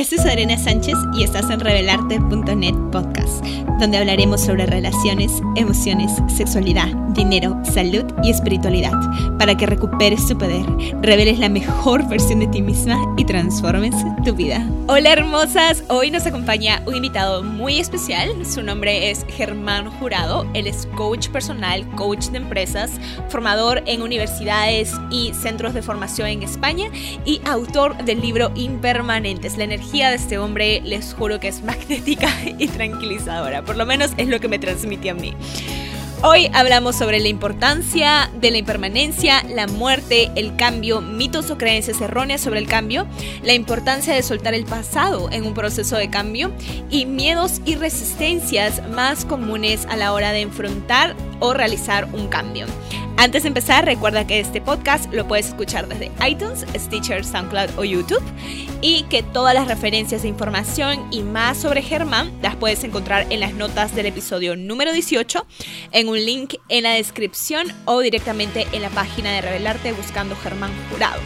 Este es Adriana Sánchez y estás en revelarte.net podcast, donde hablaremos sobre relaciones, emociones, sexualidad, dinero, salud y espiritualidad, para que recuperes tu poder, reveles la mejor versión de ti misma y transformes tu vida. Hola hermosas, hoy nos acompaña un invitado muy especial, su nombre es Germán Jurado, él es coach personal, coach de empresas, formador en universidades y centros de formación en España y autor del libro Impermanentes, la energía de este hombre les juro que es magnética y tranquilizadora, por lo menos es lo que me transmite a mí. Hoy hablamos sobre la importancia de la impermanencia, la muerte, el cambio, mitos o creencias erróneas sobre el cambio, la importancia de soltar el pasado en un proceso de cambio y miedos y resistencias más comunes a la hora de enfrentar o realizar un cambio. Antes de empezar, recuerda que este podcast lo puedes escuchar desde iTunes, Stitcher, SoundCloud o YouTube y que todas las referencias de información y más sobre Germán las puedes encontrar en las notas del episodio número 18, en un link en la descripción o directamente en la página de Revelarte buscando Germán Jurado.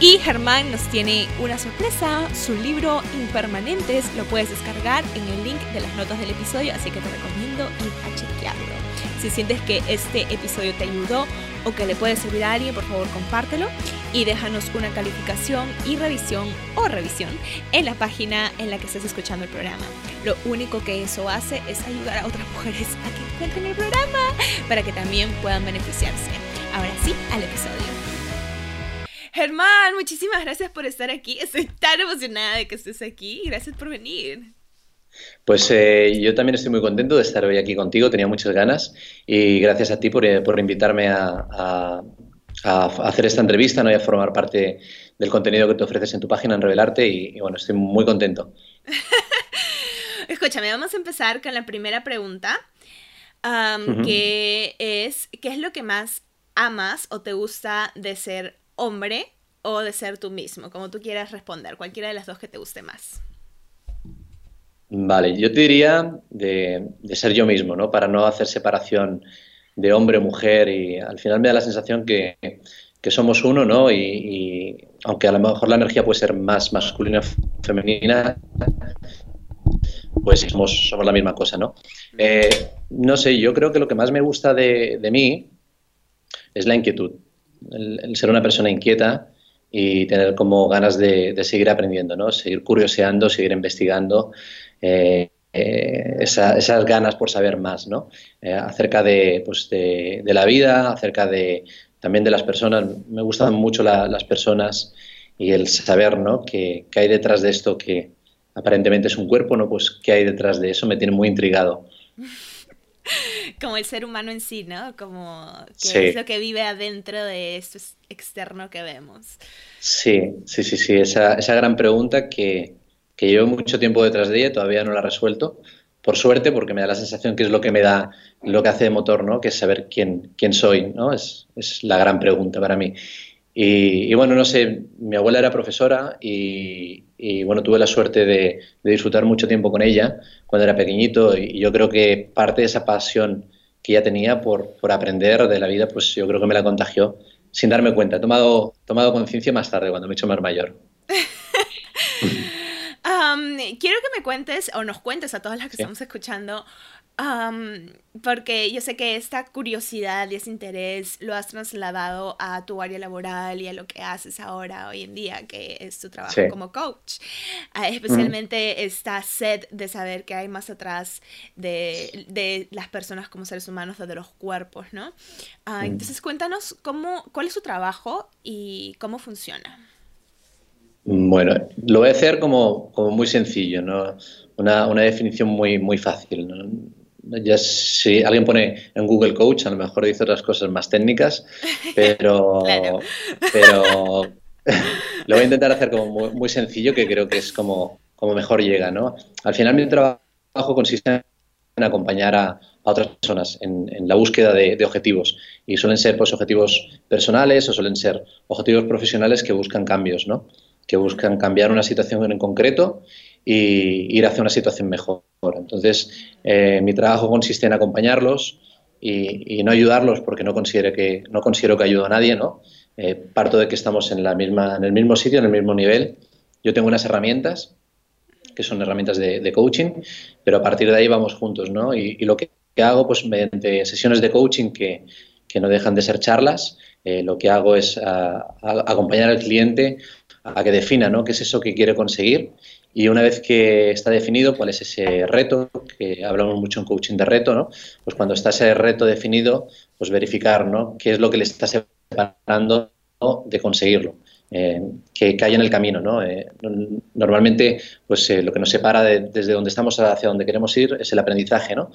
Y Germán nos tiene una sorpresa, su libro Impermanentes lo puedes descargar en el link de las notas del episodio, así que te recomiendo ir a chequearlo. Si sientes que este episodio te ayudó o que le puede servir a alguien, por favor compártelo y déjanos una calificación y revisión o revisión en la página en la que estés escuchando el programa. Lo único que eso hace es ayudar a otras mujeres a que encuentren el programa para que también puedan beneficiarse. Ahora sí, al episodio. Germán, muchísimas gracias por estar aquí. Estoy tan emocionada de que estés aquí. Gracias por venir. Pues eh, yo también estoy muy contento de estar hoy aquí contigo, tenía muchas ganas y gracias a ti por, eh, invitarme a, hacer esta entrevista ¿no? y a formar parte del contenido que te ofreces en tu página en Revelarte y, bueno, estoy muy contento. Escúchame, vamos a empezar con la primera pregunta, que es, ¿qué es lo que más amas o te gusta de ser hombre o de ser tú mismo? Como tú quieras responder, cualquiera de las dos que te guste más. Vale, yo te diría de, ser yo mismo, ¿no? Para no hacer separación de hombre o mujer y al final me da la sensación que, somos uno, ¿no? Y, aunque a lo mejor la energía puede ser más masculina o femenina, pues somos, somos la misma cosa, ¿no? Eh, no sé, yo creo que lo que más me gusta de, mí es la inquietud, el, ser una persona inquieta y tener como ganas de, de seguir aprendiendo, ¿no? Seguir curioseando, seguir investigando eh, eh, esas ganas por saber más, ¿no? Eh, acerca pues, de, de, la vida, acerca de también de las personas. Me gustan mucho las personas y el saber, ¿no? Que, hay detrás de esto que aparentemente es un cuerpo, ¿no? Pues qué hay detrás de eso me tiene muy intrigado. Como el ser humano en sí, ¿no? Como que es lo que vive adentro de esto externo que vemos. Sí, sí, sí, sí. Esa, esa gran pregunta que, que llevo mucho tiempo detrás de ella, todavía no la he resuelto, por suerte, porque me da la sensación que es lo que me da, lo que hace de motor, ¿no? Que es saber quién, quién soy, ¿no? Es, es la gran pregunta para mí. Y, bueno, no sé, mi abuela era profesora y, bueno, tuve la suerte de, disfrutar mucho tiempo con ella cuando era pequeñito y yo creo que parte de esa pasión que ella tenía por, por aprender de la vida, pues yo creo que me la contagió sin darme cuenta. He tomado, tomado conciencia más tarde, cuando me he hecho más mayor. quiero que me cuentes o nos cuentes a todas las que estamos escuchando, porque yo sé que esta curiosidad y ese interés lo has trasladado a tu área laboral y a lo que haces ahora, hoy en día, que es tu trabajo como coach. Ah, especialmente esta sed de saber qué hay más atrás de, de, las personas como seres humanos o de los cuerpos, ¿no? Ah, entonces cuéntanos cómo, cuál es su trabajo y cómo funciona. Bueno, lo voy a hacer como, muy sencillo, ¿no? una, definición muy, muy fácil. Ya si alguien pone en Google Coach, a lo mejor dice otras cosas más técnicas, pero, pero lo voy a intentar hacer como muy, sencillo, que creo que es como, como mejor llega. ¿no? Al final mi trabajo consiste en acompañar a, otras personas en, la búsqueda de, de, objetivos y suelen ser pues, objetivos personales o suelen ser objetivos profesionales que buscan cambios, ¿no? Que buscan cambiar una situación en concreto y ir hacia una situación mejor. Entonces, eh, mi trabajo consiste en acompañarlos y, no ayudarlos porque no, considero que, no considero que ayudo a nadie, ¿no? Eh, parto de que estamos en, la misma, en el mismo sitio, en el mismo nivel. Yo tengo unas herramientas que son herramientas de, coaching, pero a partir de ahí vamos juntos, ¿no? Y, lo que, hago, pues mediante sesiones de coaching que, que no dejan de ser charlas, eh, lo que hago es acompañar al cliente a que defina ¿no? qué es eso que quiere conseguir y una vez que está definido cuál es ese reto, que hablamos mucho en coaching de reto, ¿no? pues cuando está ese reto definido, pues verificar ¿no? qué es lo que le está separando de conseguirlo. Eh, que, que, hay en el camino. ¿no? Eh, normalmente, pues lo que nos separa desde donde estamos hacia donde queremos ir es el aprendizaje. ¿no?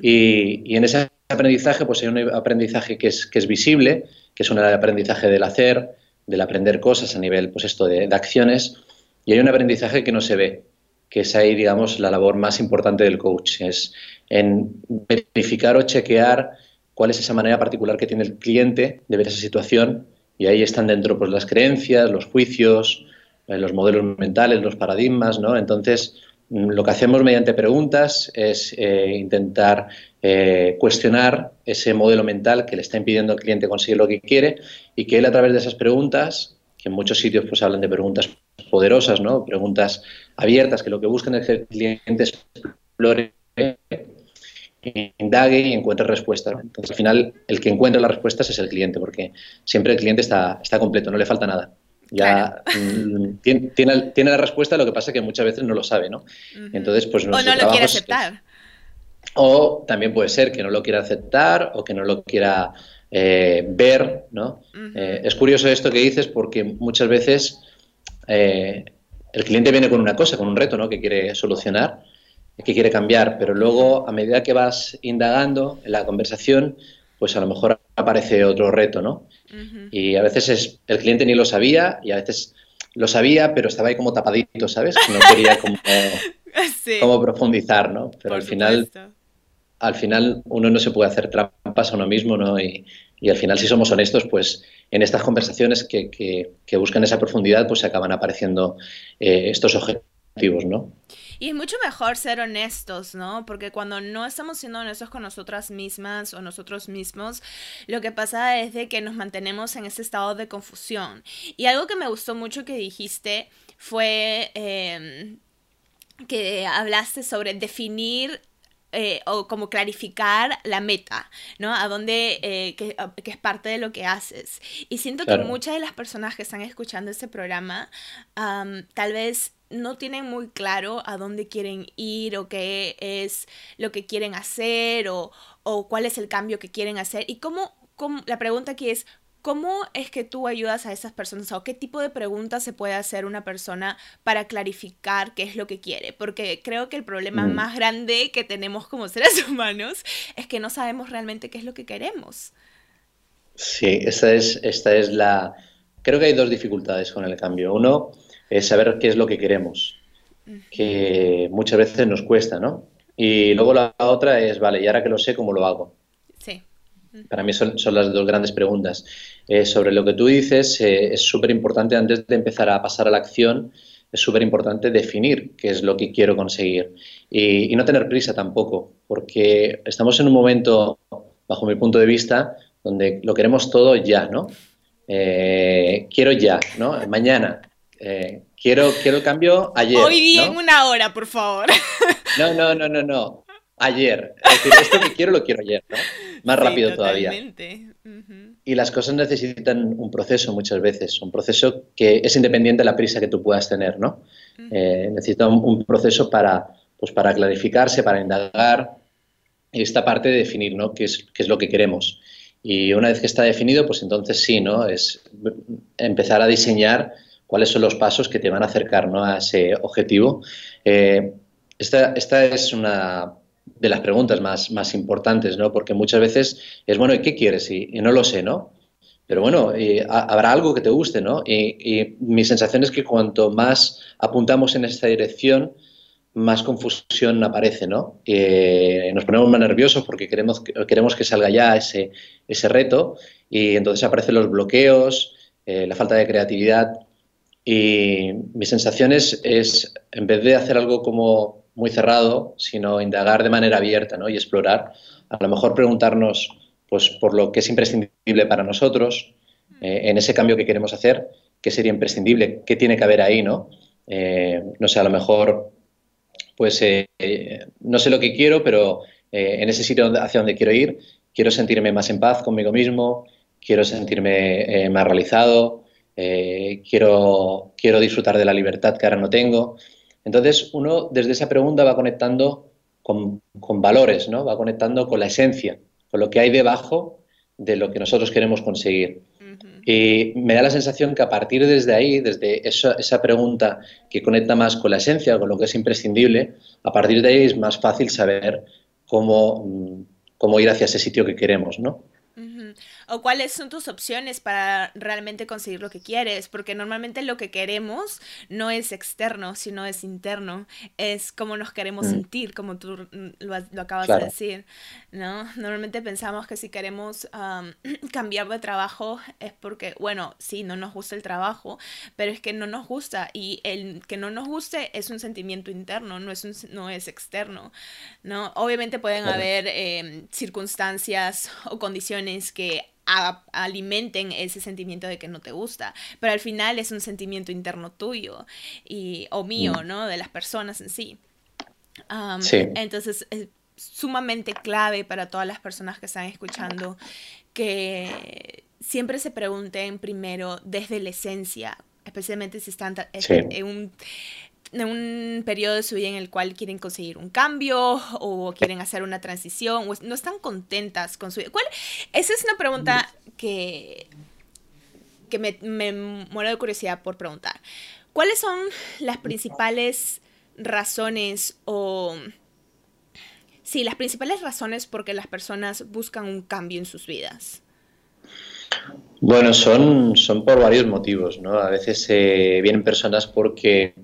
Y, y, en ese aprendizaje, pues hay un aprendizaje que es, que es visible, que es un aprendizaje del hacer, del aprender cosas a nivel, pues esto de, acciones, y hay un aprendizaje que no se ve, que es ahí, digamos, la labor más importante del coach, es en verificar o chequear cuál es esa manera particular que tiene el cliente de ver esa situación, y ahí están dentro pues las creencias, los juicios, eh, los modelos mentales, los paradigmas, ¿no? Entonces, mm, lo que hacemos mediante preguntas es eh, intentar eh, cuestionar ese modelo mental que le está impidiendo al cliente conseguir lo que quiere y que él a través de esas preguntas, que en muchos sitios pues hablan de preguntas poderosas, ¿no? preguntas abiertas, que lo que buscan es que el cliente explore, indague y encuentre respuestas. Entonces, al final, el que encuentra las respuestas es el cliente, porque siempre el cliente está, está completo, no le falta nada ya mm, tiene, tiene, la respuesta, lo que pasa es que muchas veces no lo sabe, ¿no? Entonces, pues o no lo quiere aceptar. O también puede ser que no lo quiera aceptar o que no lo quiera eh, ver, ¿no? Eh, es curioso esto que dices porque muchas veces eh, el cliente viene con una cosa, con un reto, ¿no? Que quiere solucionar, que quiere cambiar, pero luego a medida que vas indagando en la conversación, pues a lo mejor aparece otro reto, ¿no? Y a veces es, el cliente ni lo sabía y a veces lo sabía, pero estaba ahí como tapadito, ¿sabes? No quería como, profundizar, ¿no? Pero al final al final uno no se puede hacer trampas a uno mismo, ¿no? Y, al final, si somos honestos, pues en estas conversaciones que, buscan esa profundidad, pues se acaban apareciendo eh, estos objetivos, ¿no? Y es mucho mejor ser honestos, ¿no? Porque cuando no estamos siendo honestos con nosotras mismas o nosotros mismos, lo que pasa es de que nos mantenemos en ese estado de confusión. Y algo que me gustó mucho que dijiste fue em, que hablaste sobre definir eh, o como clarificar la meta, ¿no? A dónde, eh, que, es parte de lo que haces. Y siento que muchas de las personas que están escuchando este programa tal vez no tienen muy claro a dónde quieren ir o qué es lo que quieren hacer o, o cuál es el cambio que quieren hacer. Y cómo, cómo, la pregunta aquí es, ¿Cómo es que tú ayudas a esas personas o qué tipo de preguntas se puede hacer una persona para clarificar qué es lo que quiere? Porque creo que el problema mm. más grande que tenemos como seres humanos es que no sabemos realmente qué es lo que queremos. Sí, esta es, esta es la... Creo que hay dos dificultades con el cambio. Uno es saber qué es lo que queremos, que muchas veces nos cuesta, ¿no? Y luego la otra es, vale, y ahora que lo sé, ¿cómo lo hago? Para mí son, son, las dos grandes preguntas. Eh, sobre lo que tú dices, eh, es súper importante antes de empezar a pasar a la acción, es súper importante definir qué es lo que quiero conseguir y, no tener prisa tampoco, porque estamos en un momento, bajo mi punto de vista, donde lo queremos todo ya, ¿no? Eh, quiero ya, ¿no? Mañana. quiero, quiero el cambio ayer. Hoy día en una hora, por favor. No, no, no, no, no. Ayer. Es decir, esto que quiero lo quiero ayer, ¿no? Más rápido todavía. Y las cosas necesitan un proceso muchas veces, un proceso que es independiente de la prisa que tú puedas tener, ¿no? Eh, necesita un, proceso para, pues para clarificarse, para indagar esta parte de definir, ¿no? ¿Qué es, qué es lo que queremos? Y una vez que está definido, pues entonces sí, ¿no? Es empezar a diseñar cuáles son los pasos que te van a acercar ¿no? a ese objetivo. Eh, esta, esta es una, de las preguntas más, más importantes, ¿no? Porque muchas veces es, bueno, ¿y qué quieres? Y, no lo sé, ¿no? Pero bueno, habrá algo que te guste, ¿no? Y, mi sensación es que cuanto más apuntamos en esta dirección, más confusión aparece, ¿no? nos ponemos más nerviosos porque queremos, queremos que salga ya ese, ese reto y entonces aparecen los bloqueos, eh, la falta de creatividad y mi sensación es, en vez de hacer algo como muy cerrado, sino indagar de manera abierta ¿no? y explorar. A lo mejor preguntarnos pues, por lo que es imprescindible para nosotros, eh, en ese cambio que queremos hacer, qué sería imprescindible, qué tiene que haber ahí, ¿no? Eh, no sé, a lo mejor pues eh, no sé lo que quiero, pero en ese sitio hacia donde quiero ir, quiero sentirme más en paz conmigo mismo, quiero sentirme más realizado, quiero, quiero disfrutar de la libertad que ahora no tengo. Entonces, uno desde esa pregunta va conectando con, valores, ¿no? Va conectando con la esencia, con lo que hay debajo de lo que nosotros queremos conseguir. Y me da la sensación que a partir desde ahí, desde esa, esa, pregunta que conecta más con la esencia, con lo que es imprescindible, a partir de ahí es más fácil saber cómo, mm, cómo ir hacia ese sitio que queremos, ¿no? O cuáles son tus opciones para realmente conseguir lo que quieres, porque normalmente lo que queremos no es externo, sino es interno, es como nos queremos mm. sentir, como tú lo, acabas de decir, ¿no? Normalmente pensamos que si queremos cambiar de trabajo es porque, bueno, sí, no nos gusta el trabajo, pero es que no nos gusta y el que no nos guste es un sentimiento interno, no es, un, no es externo, ¿no? Obviamente pueden haber em, circunstancias o condiciones que alimenten ese sentimiento de que no te gusta, pero al final es un sentimiento interno tuyo y, o mío, mm. ¿no? De las personas en sí. Entonces es sumamente clave para todas las personas que están escuchando que siempre se pregunten primero desde la esencia, especialmente si están en un un periodo de su vida en el cual quieren conseguir un cambio o quieren hacer una transición o no están contentas con su vida. ¿Cuál? Esa es una pregunta que, que me, me muero de curiosidad por preguntar. ¿Cuáles son las principales razones o... Sí, las principales razones por que las personas buscan un cambio en sus vidas. Bueno, son, son por varios motivos, ¿no? A veces eh, vienen personas porque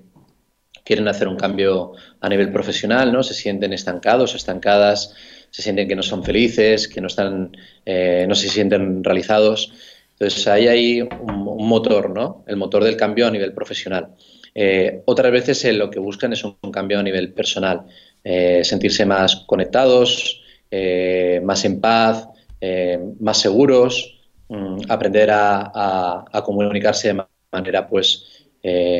quieren hacer un cambio a nivel profesional, ¿no? Se sienten estancados estancadas, se sienten que no son felices, que no están, eh, no se sienten realizados. Entonces ahí hay un, motor, ¿no? El motor del cambio a nivel profesional. Eh, otras veces eh, lo que buscan es un, cambio a nivel personal, sentirse más conectados, más en paz, más seguros, mm, aprender a, a, comunicarse de manera pues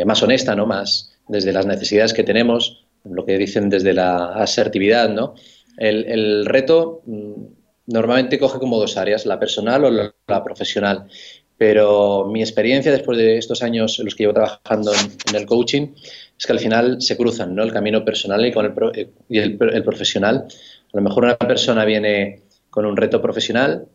más honesta, ¿no? Más, desde las necesidades que tenemos, lo que dicen desde la asertividad, ¿no? El, reto mm, normalmente coge como dos áreas, la personal o la, profesional. Pero mi experiencia después de estos años en los que llevo trabajando en, el coaching es que al final se cruzan ¿no? el camino personal y, con el, eh, y el, profesional. A lo mejor una persona viene con un reto profesional,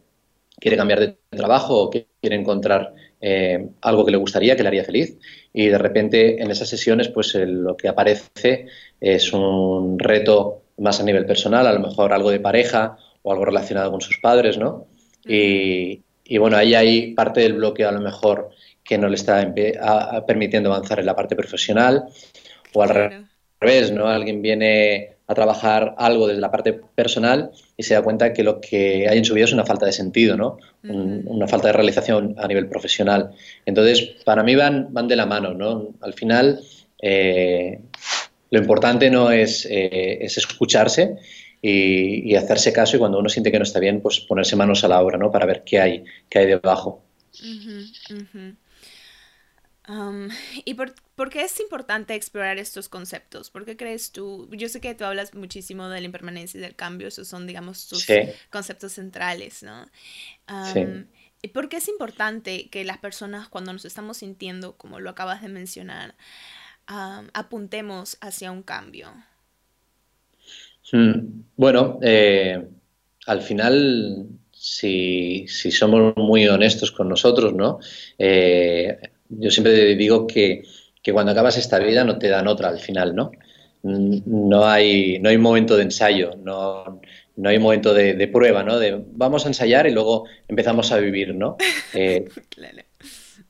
quiere cambiar de trabajo o quiere encontrar eh, algo que le gustaría, que le haría feliz y de repente en esas sesiones pues lo que aparece es un reto más a nivel personal, a lo mejor algo de pareja o algo relacionado con sus padres, ¿no? Y, bueno, ahí hay parte del bloqueo a lo mejor que no le está permitiendo avanzar en la parte profesional o al revés, ¿no? Alguien viene a trabajar algo desde la parte personal y se da cuenta que lo que hay en su vida es una falta de sentido, ¿no? una falta de realización a nivel profesional. Entonces, para mí van, van de la mano, ¿no? Al final, eh, lo importante no es, eh, es escucharse y, hacerse caso y cuando uno siente que no está bien, pues ponerse manos a la obra, ¿no? Para ver qué hay, qué hay debajo. ¿Y por, qué es importante explorar estos conceptos? ¿Por qué crees tú? Yo sé que tú hablas muchísimo de la impermanencia y del cambio, esos son, digamos, tus conceptos centrales, ¿no? ¿Y por qué es importante que las personas, cuando nos estamos sintiendo, como lo acabas de mencionar, apuntemos hacia un cambio? Hmm, bueno, eh, al final, si, si, somos muy honestos con nosotros, ¿no? Eh, yo siempre digo que, cuando acabas esta vida no te dan otra al final, ¿no? No hay, no hay momento de ensayo, no, no hay momento de, prueba, ¿no? De vamos a ensayar y luego empezamos a vivir, ¿no? Eh,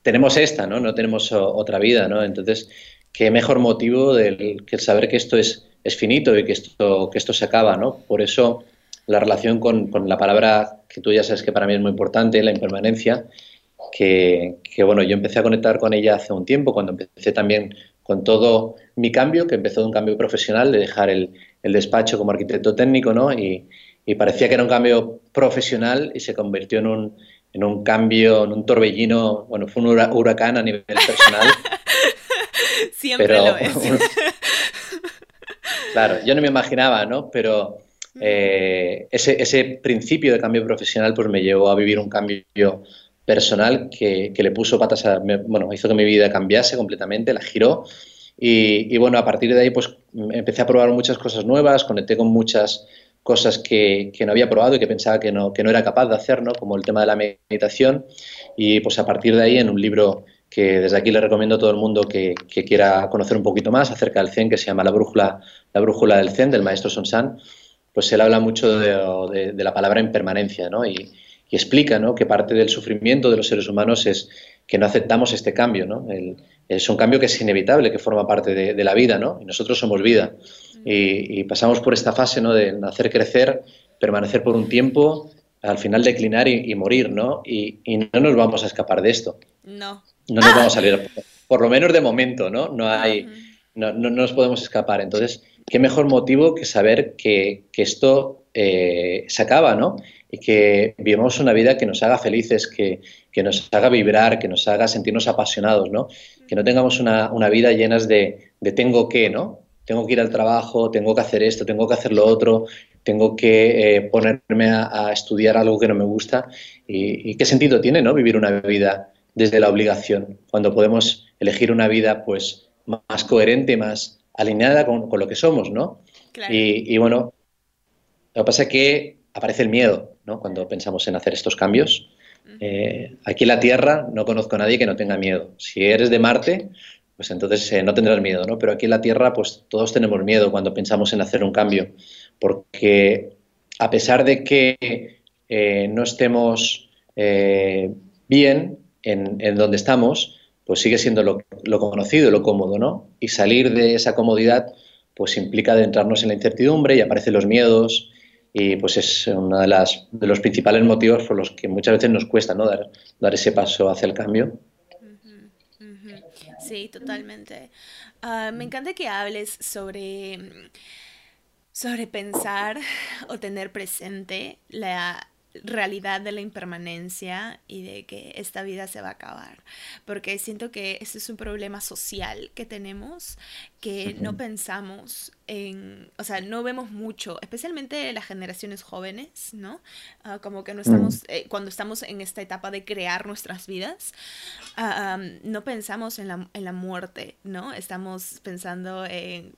tenemos esta, ¿no? No tenemos otra vida, ¿no? Entonces, qué mejor motivo del que saber que esto es, es finito y que esto, que esto se acaba, ¿no? Por eso la relación con, con la palabra que tú ya sabes que para mí es muy importante, la impermanencia, que, bueno, yo empecé a conectar con ella hace un tiempo, cuando empecé también con todo mi cambio, que empezó de un cambio profesional, de dejar el, despacho como arquitecto técnico, ¿no? Y, parecía que era un cambio profesional y se convirtió en un, en un cambio, en un torbellino, bueno, fue un huracán a nivel personal. Siempre lo es. Claro, yo no me imaginaba, ¿no? Pero eh, ese, ese, principio de cambio profesional pues me llevó a vivir un cambio personal que, que le puso patas a... Bueno, hizo que mi vida cambiase completamente, la giró. Y, y, bueno, a partir de ahí pues empecé a probar muchas cosas nuevas, conecté con muchas cosas que, que, no había probado y que pensaba que no, que no era capaz de hacer, ¿no? como el tema de la meditación. Y pues a partir de ahí, en un libro que desde aquí le recomiendo a todo el mundo que, que quiera conocer un poquito más acerca del Zen, que se llama La Brújula, la brújula del Zen, del maestro Sonsan, pues él habla mucho de, de, la palabra impermanencia, ¿no? Y, y explica ¿no? que parte del sufrimiento de los seres humanos es que no aceptamos este cambio. ¿no? El, es un cambio que es inevitable, que forma parte de, de la vida, ¿no? y nosotros somos vida. Y, y, pasamos por esta fase ¿no? de nacer, crecer, permanecer por un tiempo, al final declinar y, y morir, ¿no? Y, y, no nos vamos a escapar de esto. No. No nos vamos a salir, por lo menos de momento, ¿no? No hay, no, no, no nos podemos escapar. Entonces, qué mejor motivo que saber que, que esto eh, se acaba, ¿no? Y que vivamos una vida que nos haga felices, que, que, nos haga vibrar, que nos haga sentirnos apasionados, ¿no? Que no tengamos una, una vida llena de, de, tengo que, ¿no? Tengo que ir al trabajo, tengo que hacer esto, tengo que hacer lo otro, tengo que eh, ponerme a, a, estudiar algo que no me gusta. Y, y, qué sentido tiene, ¿no? Vivir una vida desde la obligación, cuando podemos elegir una vida, pues, más coherente, más alineada con, con lo que somos, ¿no? Claro. Y, y bueno, lo que pasa es que aparece el miedo ¿no? cuando pensamos en hacer estos cambios. Eh, aquí en la Tierra no conozco a nadie que no tenga miedo. Si eres de Marte, pues entonces eh, no tendrás miedo, ¿no? Pero aquí en la Tierra, pues todos tenemos miedo cuando pensamos en hacer un cambio, porque a pesar de que eh, no estemos bien en, en, donde estamos, pues sigue siendo lo, lo, conocido, lo cómodo, ¿no? Y salir de esa comodidad, pues implica adentrarnos en la incertidumbre y aparecen los miedos, y pues es uno de, de los principales motivos por los que muchas veces nos cuesta ¿no? dar, dar ese paso hacia el cambio. Sí, totalmente. Uh, me encanta que hables sobre, sobre pensar o tener presente la, realidad de la impermanencia y de que esta vida se va a acabar. Porque siento que ese es un problema social que tenemos, que no pensamos en, o sea, no vemos mucho, especialmente las generaciones jóvenes, ¿no? Uh, como que no estamos, eh, cuando estamos en esta etapa de crear nuestras vidas, uh, um, no pensamos en la, en la muerte, ¿no? Estamos pensando en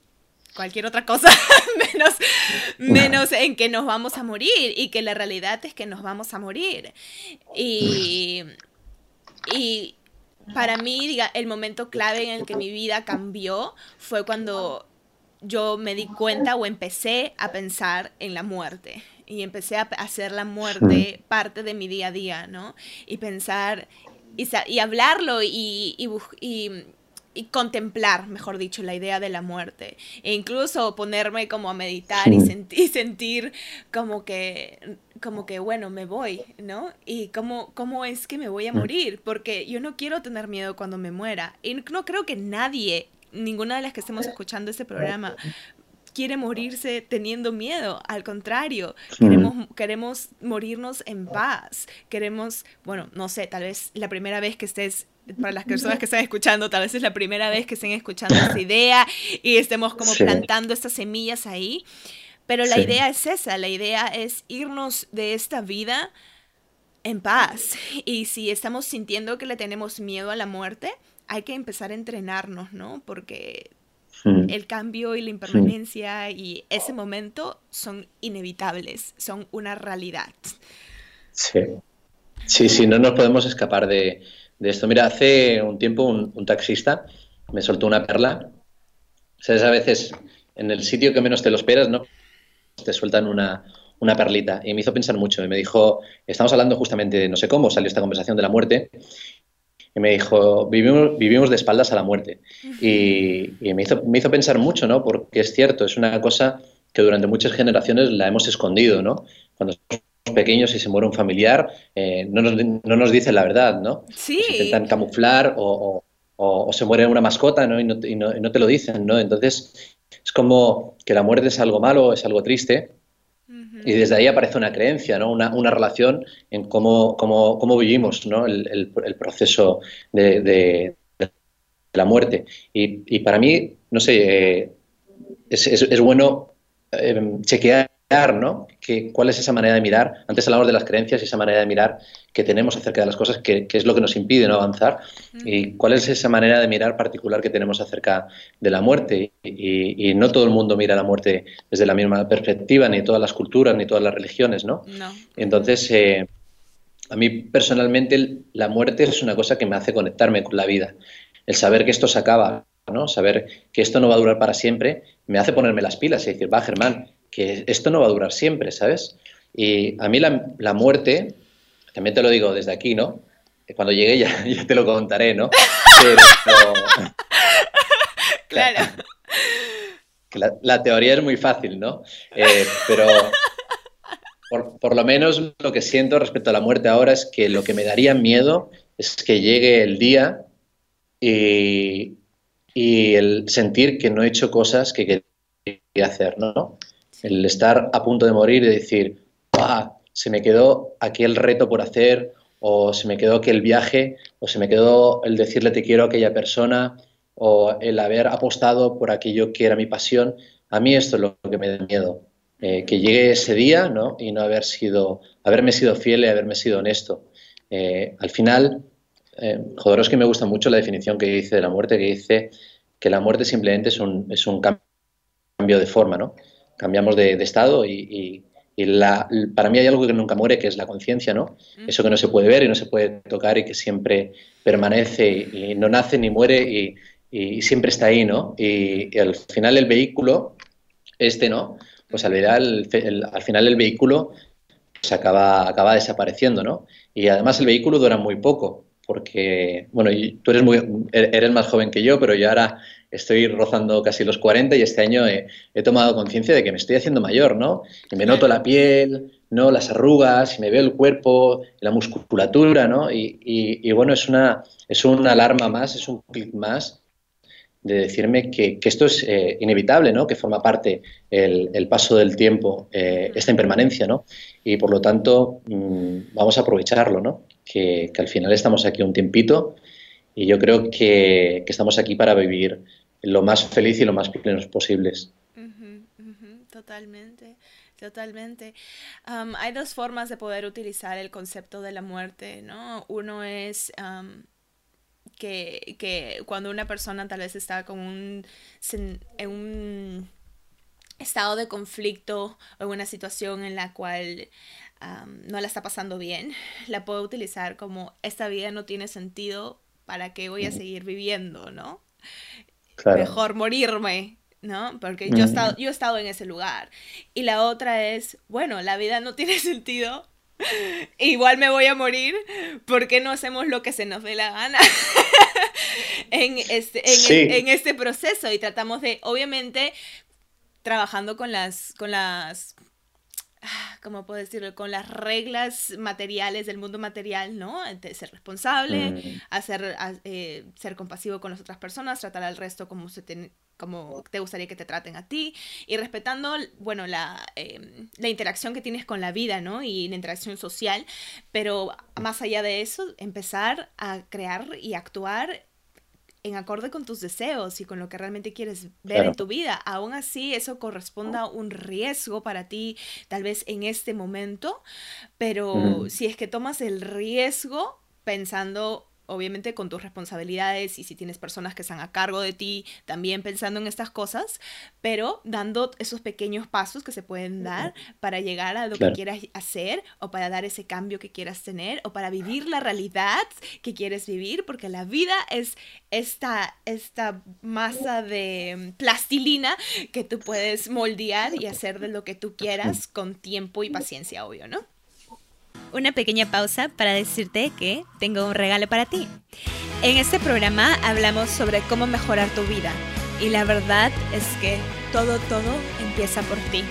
cualquier otra cosa menos, menos en que nos vamos a morir y que la realidad es que nos vamos a morir. Y, y para mí, diga, el momento clave en el que mi vida cambió fue cuando yo me di cuenta o empecé a pensar en la muerte y empecé a hacer la muerte parte de mi día a día, ¿no? Y pensar y, y hablarlo y, y, y y contemplar, mejor dicho, la idea de la muerte. E incluso ponerme como a meditar y, senti y, sentir como que, como que, bueno, me voy, ¿no? Y cómo, cómo es que me voy a morir, porque yo no quiero tener miedo cuando me muera. Y no creo que nadie, ninguna de las que estemos escuchando este programa, quiere morirse teniendo miedo, al contrario, queremos, queremos morirnos en paz, queremos, bueno, no sé, tal vez la primera vez que estés para las personas que están escuchando, tal vez es la primera vez que estén escuchando esta idea y estemos como sí. plantando estas semillas ahí. Pero la sí. idea es esa, la idea es irnos de esta vida en paz. Y si estamos sintiendo que le tenemos miedo a la muerte, hay que empezar a entrenarnos, ¿no? Porque el cambio y la impermanencia y ese momento son inevitables, son una realidad. Sí, sí, sí, no nos podemos escapar de, de esto. Mira, hace un tiempo un, taxista me soltó una perla. Sabes, a veces en el sitio que menos te lo esperas, ¿no? Te sueltan una, una perlita y me hizo pensar mucho. Y me dijo, estamos hablando justamente no sé cómo salió esta conversación de la muerte. Y me dijo, vivimos, de espaldas a la muerte. Y, me, hizo, me hizo pensar mucho, ¿no? Porque es cierto, es una cosa que durante muchas generaciones la hemos escondido, ¿no? Cuando pequeños y se muere un familiar, eh, no, nos, no, nos, dicen la verdad, ¿no? Sí. Se intentan camuflar o, o, o, se muere una mascota ¿no? Y, no, y, no, y, no, te lo dicen, ¿no? Entonces es como que la muerte es algo malo, es algo triste. Uh -huh. Y desde ahí aparece una creencia, ¿no? una, una relación en cómo, cómo, cómo vivimos ¿no? el, el, el proceso de, de, de, la muerte. Y, y, para mí, no sé, eh, es, es, bueno eh, chequear ¿no? Que, ¿Cuál es esa manera de mirar? Antes hablamos de las creencias y esa manera de mirar que tenemos acerca de las cosas, que, es lo que nos impide no avanzar. ¿Y cuál es esa manera de mirar particular que tenemos acerca de la muerte? Y, no todo el mundo mira la muerte desde la misma perspectiva, ni todas las culturas, ni todas las religiones, ¿no? Entonces, eh, a mí personalmente la muerte es una cosa que me hace conectarme con la vida. El saber que esto se acaba, ¿no? Saber que esto no va a durar para siempre, me hace ponerme las pilas y decir, va, Germán, que esto no va a durar siempre, ¿sabes? Y a mí la, muerte, también te lo digo desde aquí, ¿no? Cuando llegue ya, ya te lo contaré, ¿no? Pero, claro. La, teoría es muy fácil, ¿no? Eh, pero por, por, lo menos lo que siento respecto a la muerte ahora es que lo que me daría miedo es que llegue el día y, y el sentir que no he hecho cosas que quería hacer, ¿no? El estar a punto de morir y decir, se me quedó aquel reto por hacer, o se me quedó aquel viaje, o se me quedó el decirle te quiero a aquella persona, o el haber apostado por aquello que era mi pasión. A mí esto es lo que me da miedo, eh, que llegue ese día ¿no? y no haber sido, haberme sido fiel y haberme sido honesto. Eh, al final, eh, joder, es que me gusta mucho la definición que dice de la muerte, que dice que la muerte simplemente es un, es un cambio de forma, ¿no? Cambiamos de, estado y, la, para mí hay algo que nunca muere, que es la conciencia, ¿no? Eso que no se puede ver y no se puede tocar y que siempre permanece y, no nace ni muere y, siempre está ahí, ¿no? Y, al final el vehículo, este, ¿no? Pues al, al final el vehículo se acaba, acaba desapareciendo, ¿no? Y además el vehículo dura muy poco, porque, bueno, tú eres, muy, eres más joven que yo, pero yo ahora estoy rozando casi los 40 y este año he, tomado conciencia de que me estoy haciendo mayor, ¿no? Y me noto la piel, ¿no? Las arrugas, y me veo el cuerpo, la musculatura, ¿no? Y, bueno, es una, es una alarma más, es un clic más de decirme que, esto es eh, inevitable, ¿no? Que forma parte el, paso del tiempo, eh, esta impermanencia, ¿no? Y por lo tanto, mm, vamos a aprovecharlo, ¿no? Que, al final estamos aquí un tiempito y yo creo que, estamos aquí para vivir lo más feliz y lo más plenos posibles. totalmente, totalmente. hay dos formas de poder utilizar el concepto de la muerte, ¿no? Uno es que, que, cuando una persona tal vez está con un, en un estado de conflicto o en una situación en la cual no la está pasando bien, la puedo utilizar como esta vida no tiene sentido, ¿para qué voy a seguir viviendo, no? mejor morirme, ¿no? Porque yo, he estado, yo he estado en ese lugar. Y la otra es, bueno, la vida no tiene sentido. Igual me voy a morir. ¿Por qué no hacemos lo que se nos dé la gana en, este, en, este proceso? Y tratamos de, obviamente, trabajando con las, con las ¿cómo puedo decirlo? Con las reglas materiales del mundo material, ¿no? De ser responsable, mm. hacer, eh, ser compasivo con las otras personas, tratar al resto como, se te, como te gustaría que te traten a ti y respetando, bueno, la, em, la interacción que tienes con la vida, ¿no? Y la interacción social, pero más allá de eso, empezar a crear y actuar en acorde con tus deseos y con lo que realmente quieres ver en tu vida. Aún así, eso corresponda a un riesgo para ti, tal vez en este momento, pero si es que tomas el riesgo pensando obviamente con tus responsabilidades y si tienes personas que están a cargo de ti, también pensando en estas cosas, pero dando esos pequeños pasos que se pueden dar para llegar a lo que quieras hacer o para dar ese cambio que quieras tener o para vivir la realidad que quieres vivir, porque la vida es esta, esta masa de plastilina que tú puedes moldear y hacer de lo que tú quieras con tiempo y paciencia, obvio, ¿no? Una pequeña pausa para decirte que tengo un regalo para ti. En este programa hablamos sobre cómo mejorar tu vida y la verdad es que todo, todo empieza por ti.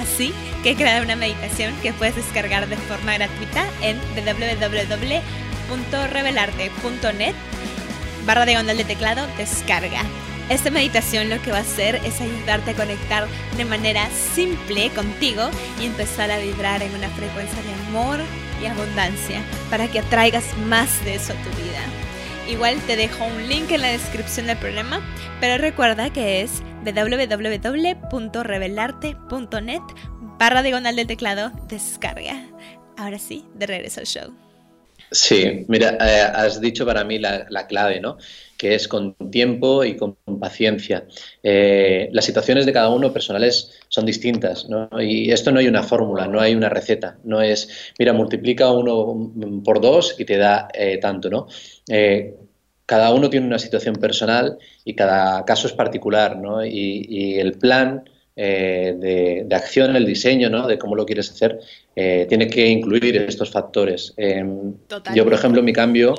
Así que he creado una meditación que puedes descargar de forma gratuita en www.revelarte.net barra diagonal de teclado descarga. Esta meditación lo que va a hacer es ayudarte a conectar de manera simple contigo y empezar a vibrar en una frecuencia de amor y abundancia para que atraigas más de eso a tu vida. Igual te dejo un link en la descripción del programa, pero recuerda que es www.rebelarte.net barra diagonal del teclado descarga. Ahora sí, de regreso al show. Sí, mira, eh, has dicho para mí la, clave, ¿no? Que es con tiempo y con paciencia. Eh, las situaciones de cada uno personales son distintas, ¿no? Y esto no hay una fórmula, no hay una receta. No es, mira, multiplica uno por dos y te da eh, tanto, ¿no? cada uno tiene una situación personal y cada caso es particular, ¿no? y el plan eh, de, acción, el diseño, ¿no? de cómo lo quieres hacer, eh, tiene que incluir estos factores. Em, yo, por ejemplo, mi cambio,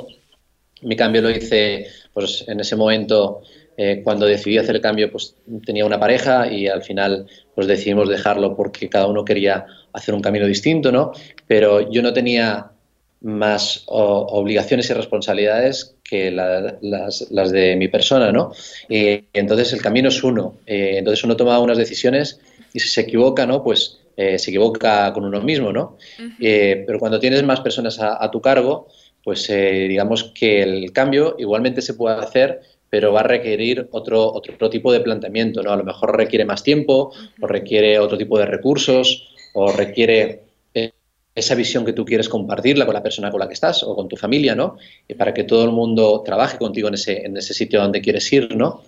mi cambio lo hice pues, en ese momento. Eh, cuando decidí hacer el cambio, pues tenía una pareja y al final pues decidimos dejarlo porque cada uno quería hacer un camino distinto, ¿no? Pero yo no tenía más obligaciones y responsabilidades que las, de mi persona, ¿no? Entonces el camino es uno. Eh, entonces uno toma unas decisiones y si se equivoca, ¿no? Pues eh, se equivoca con uno mismo, ¿no? Eh, pero cuando tienes más personas a, tu cargo, pues digamos que el cambio igualmente se puede hacer, pero va a requerir otro, otro tipo de planteamiento, ¿no? A lo mejor requiere más tiempo, o requiere otro tipo de recursos, o requiere esa visión que tú quieres compartirla con la persona con la que estás o con tu familia, ¿no? Y para que todo el mundo trabaje contigo en ese, en ese sitio donde quieres ir, ¿no?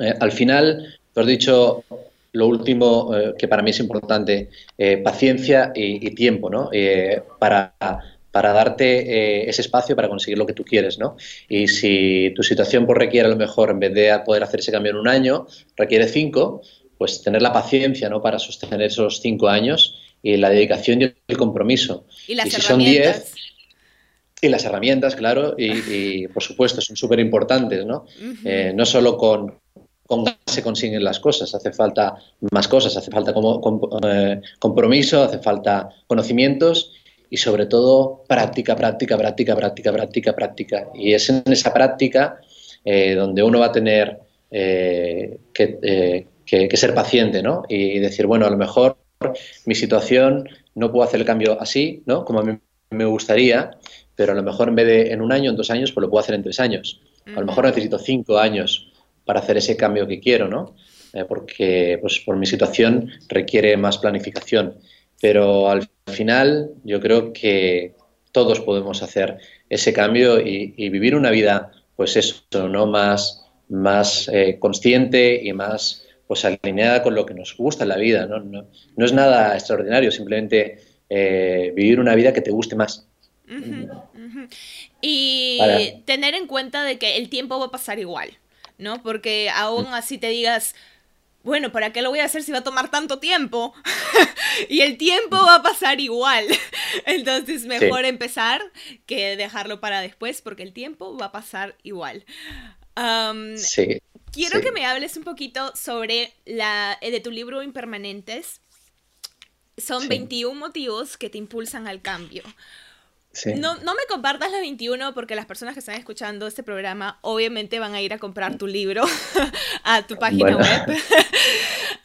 Eh, al final, tú has dicho lo último eh, que para mí es importante, eh, paciencia y, tiempo, ¿no? para, para darte ese espacio para conseguir lo que tú quieres, ¿no? Y si tu situación pues, requiere a lo mejor, en vez de poder hacer ese cambio en un año, requiere cinco, pues tener la paciencia, ¿no? Para sostener esos cinco años y la dedicación y el compromiso. Y las si son 10, y las herramientas, claro, y, por supuesto son súper importantes, ¿no? Eh, no solo con, con se consiguen las cosas, hace falta más cosas, hace falta como, eh, compromiso, hace falta conocimientos y sobre todo práctica, práctica, práctica, práctica, práctica, práctica. Y es en esa práctica eh, donde uno va a tener que, que, ser paciente, ¿no? Y decir, bueno, a lo mejor mi situación, no puedo hacer el cambio así, ¿no? Como a mí me gustaría, pero a lo mejor en vez de en un año, en dos años, pues lo puedo hacer en tres años. A lo mejor necesito cinco años para hacer ese cambio que quiero, ¿no? Eh, porque pues, por mi situación requiere más planificación. Pero al final yo creo que todos podemos hacer ese cambio y, vivir una vida, pues eso, ¿no? Más, más eh, consciente y más pues alineada con lo que nos gusta en la vida. No, no, no es nada extraordinario, simplemente eh, vivir una vida que te guste más. Y tener en cuenta de que el tiempo va a pasar igual, ¿no? Porque aún así te digas, bueno, ¿para qué lo voy a hacer si va a tomar tanto tiempo? y el tiempo va a pasar igual. Entonces, mejor empezar que dejarlo para después, porque el tiempo va a pasar igual. sí. Quiero que me hables un poquito sobre la eh, de tu libro Impermanentes. Son 21 motivos que te impulsan al cambio. No, no, me compartas los 21 porque las personas que están escuchando este programa obviamente van a ir a comprar tu libro a tu página web.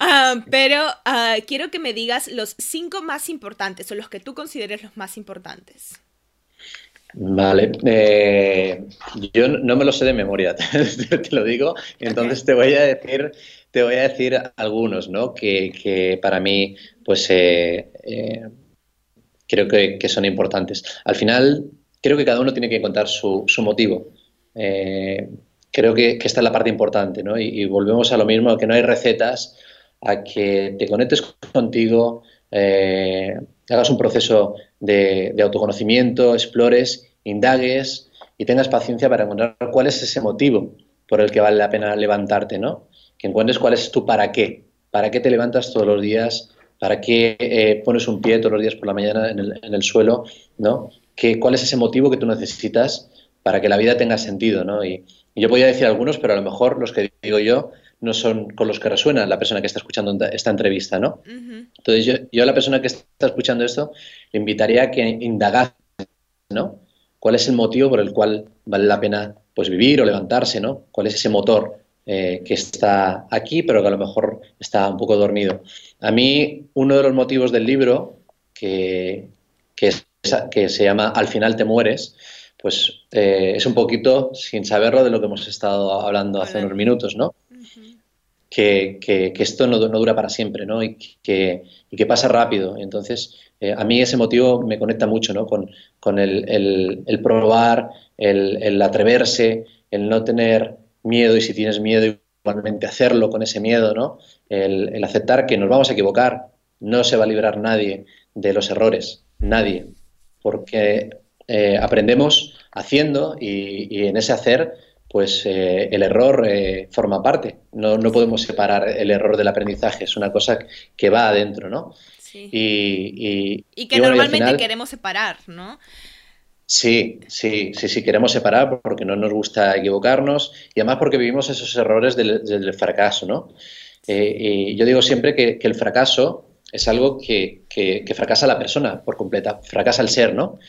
Ah, pero ah, quiero que me digas los cinco más importantes o los que tú consideres los más importantes. Vale, eh, yo no me lo sé de memoria, te lo digo, entonces te voy a decir, te voy a decir algunos, ¿no? Que, para mí, pues, eh, eh, creo que, son importantes. Al final, creo que cada uno tiene que encontrar su, motivo. creo que, esta es la parte importante, ¿no? Y, volvemos a lo mismo, que no hay recetas, a que te conectes contigo, hagas un proceso de, autoconocimiento, explores, indagues y tengas paciencia para encontrar cuál es ese motivo por el que vale la pena levantarte, ¿no? Que encuentres cuál es tu para qué, para qué te levantas todos los días, para qué eh, pones un pie todos los días por la mañana en el, suelo, ¿no? Que, ¿Cuál es ese motivo que tú necesitas para que la vida tenga sentido, ¿no? Y, yo podría decir algunos, pero a lo mejor los que digo yo no son con los que resuena la persona que está escuchando esta entrevista, ¿no? Entonces yo, yo, a la persona que está escuchando esto le invitaría a que indagase, ¿no? ¿Cuál es el motivo por el cual vale la pena pues vivir o levantarse, ¿no? ¿Cuál es ese motor eh, que está aquí, pero que a lo mejor está un poco dormido? A mí, uno de los motivos del libro, que, que, que se llama Al final te mueres, pues eh, es un poquito sin saberlo de lo que hemos estado hablando hace unos minutos, ¿no? Que, esto no, dura para siempre, ¿no? Y que, que pasa rápido. Entonces, eh, a mí ese motivo me conecta mucho, ¿no? Con, el, probar, el, atreverse, el no tener miedo y si tienes miedo igualmente hacerlo con ese miedo, ¿no? El, aceptar que nos vamos a equivocar, no se va a librar nadie de los errores, nadie, porque eh, aprendemos haciendo y, en ese hacer pues eh, el error eh, forma parte. No, no, podemos separar el error del aprendizaje, es una cosa que va adentro, ¿no? Sí. Y, y, que normalmente queremos separar, ¿no? Sí, sí, sí, sí, queremos separar porque no nos gusta equivocarnos y además porque vivimos esos errores del, fracaso, ¿no? Eh, y yo digo siempre que, el fracaso es algo que, fracasa la persona por completa, fracasa el ser, ¿no?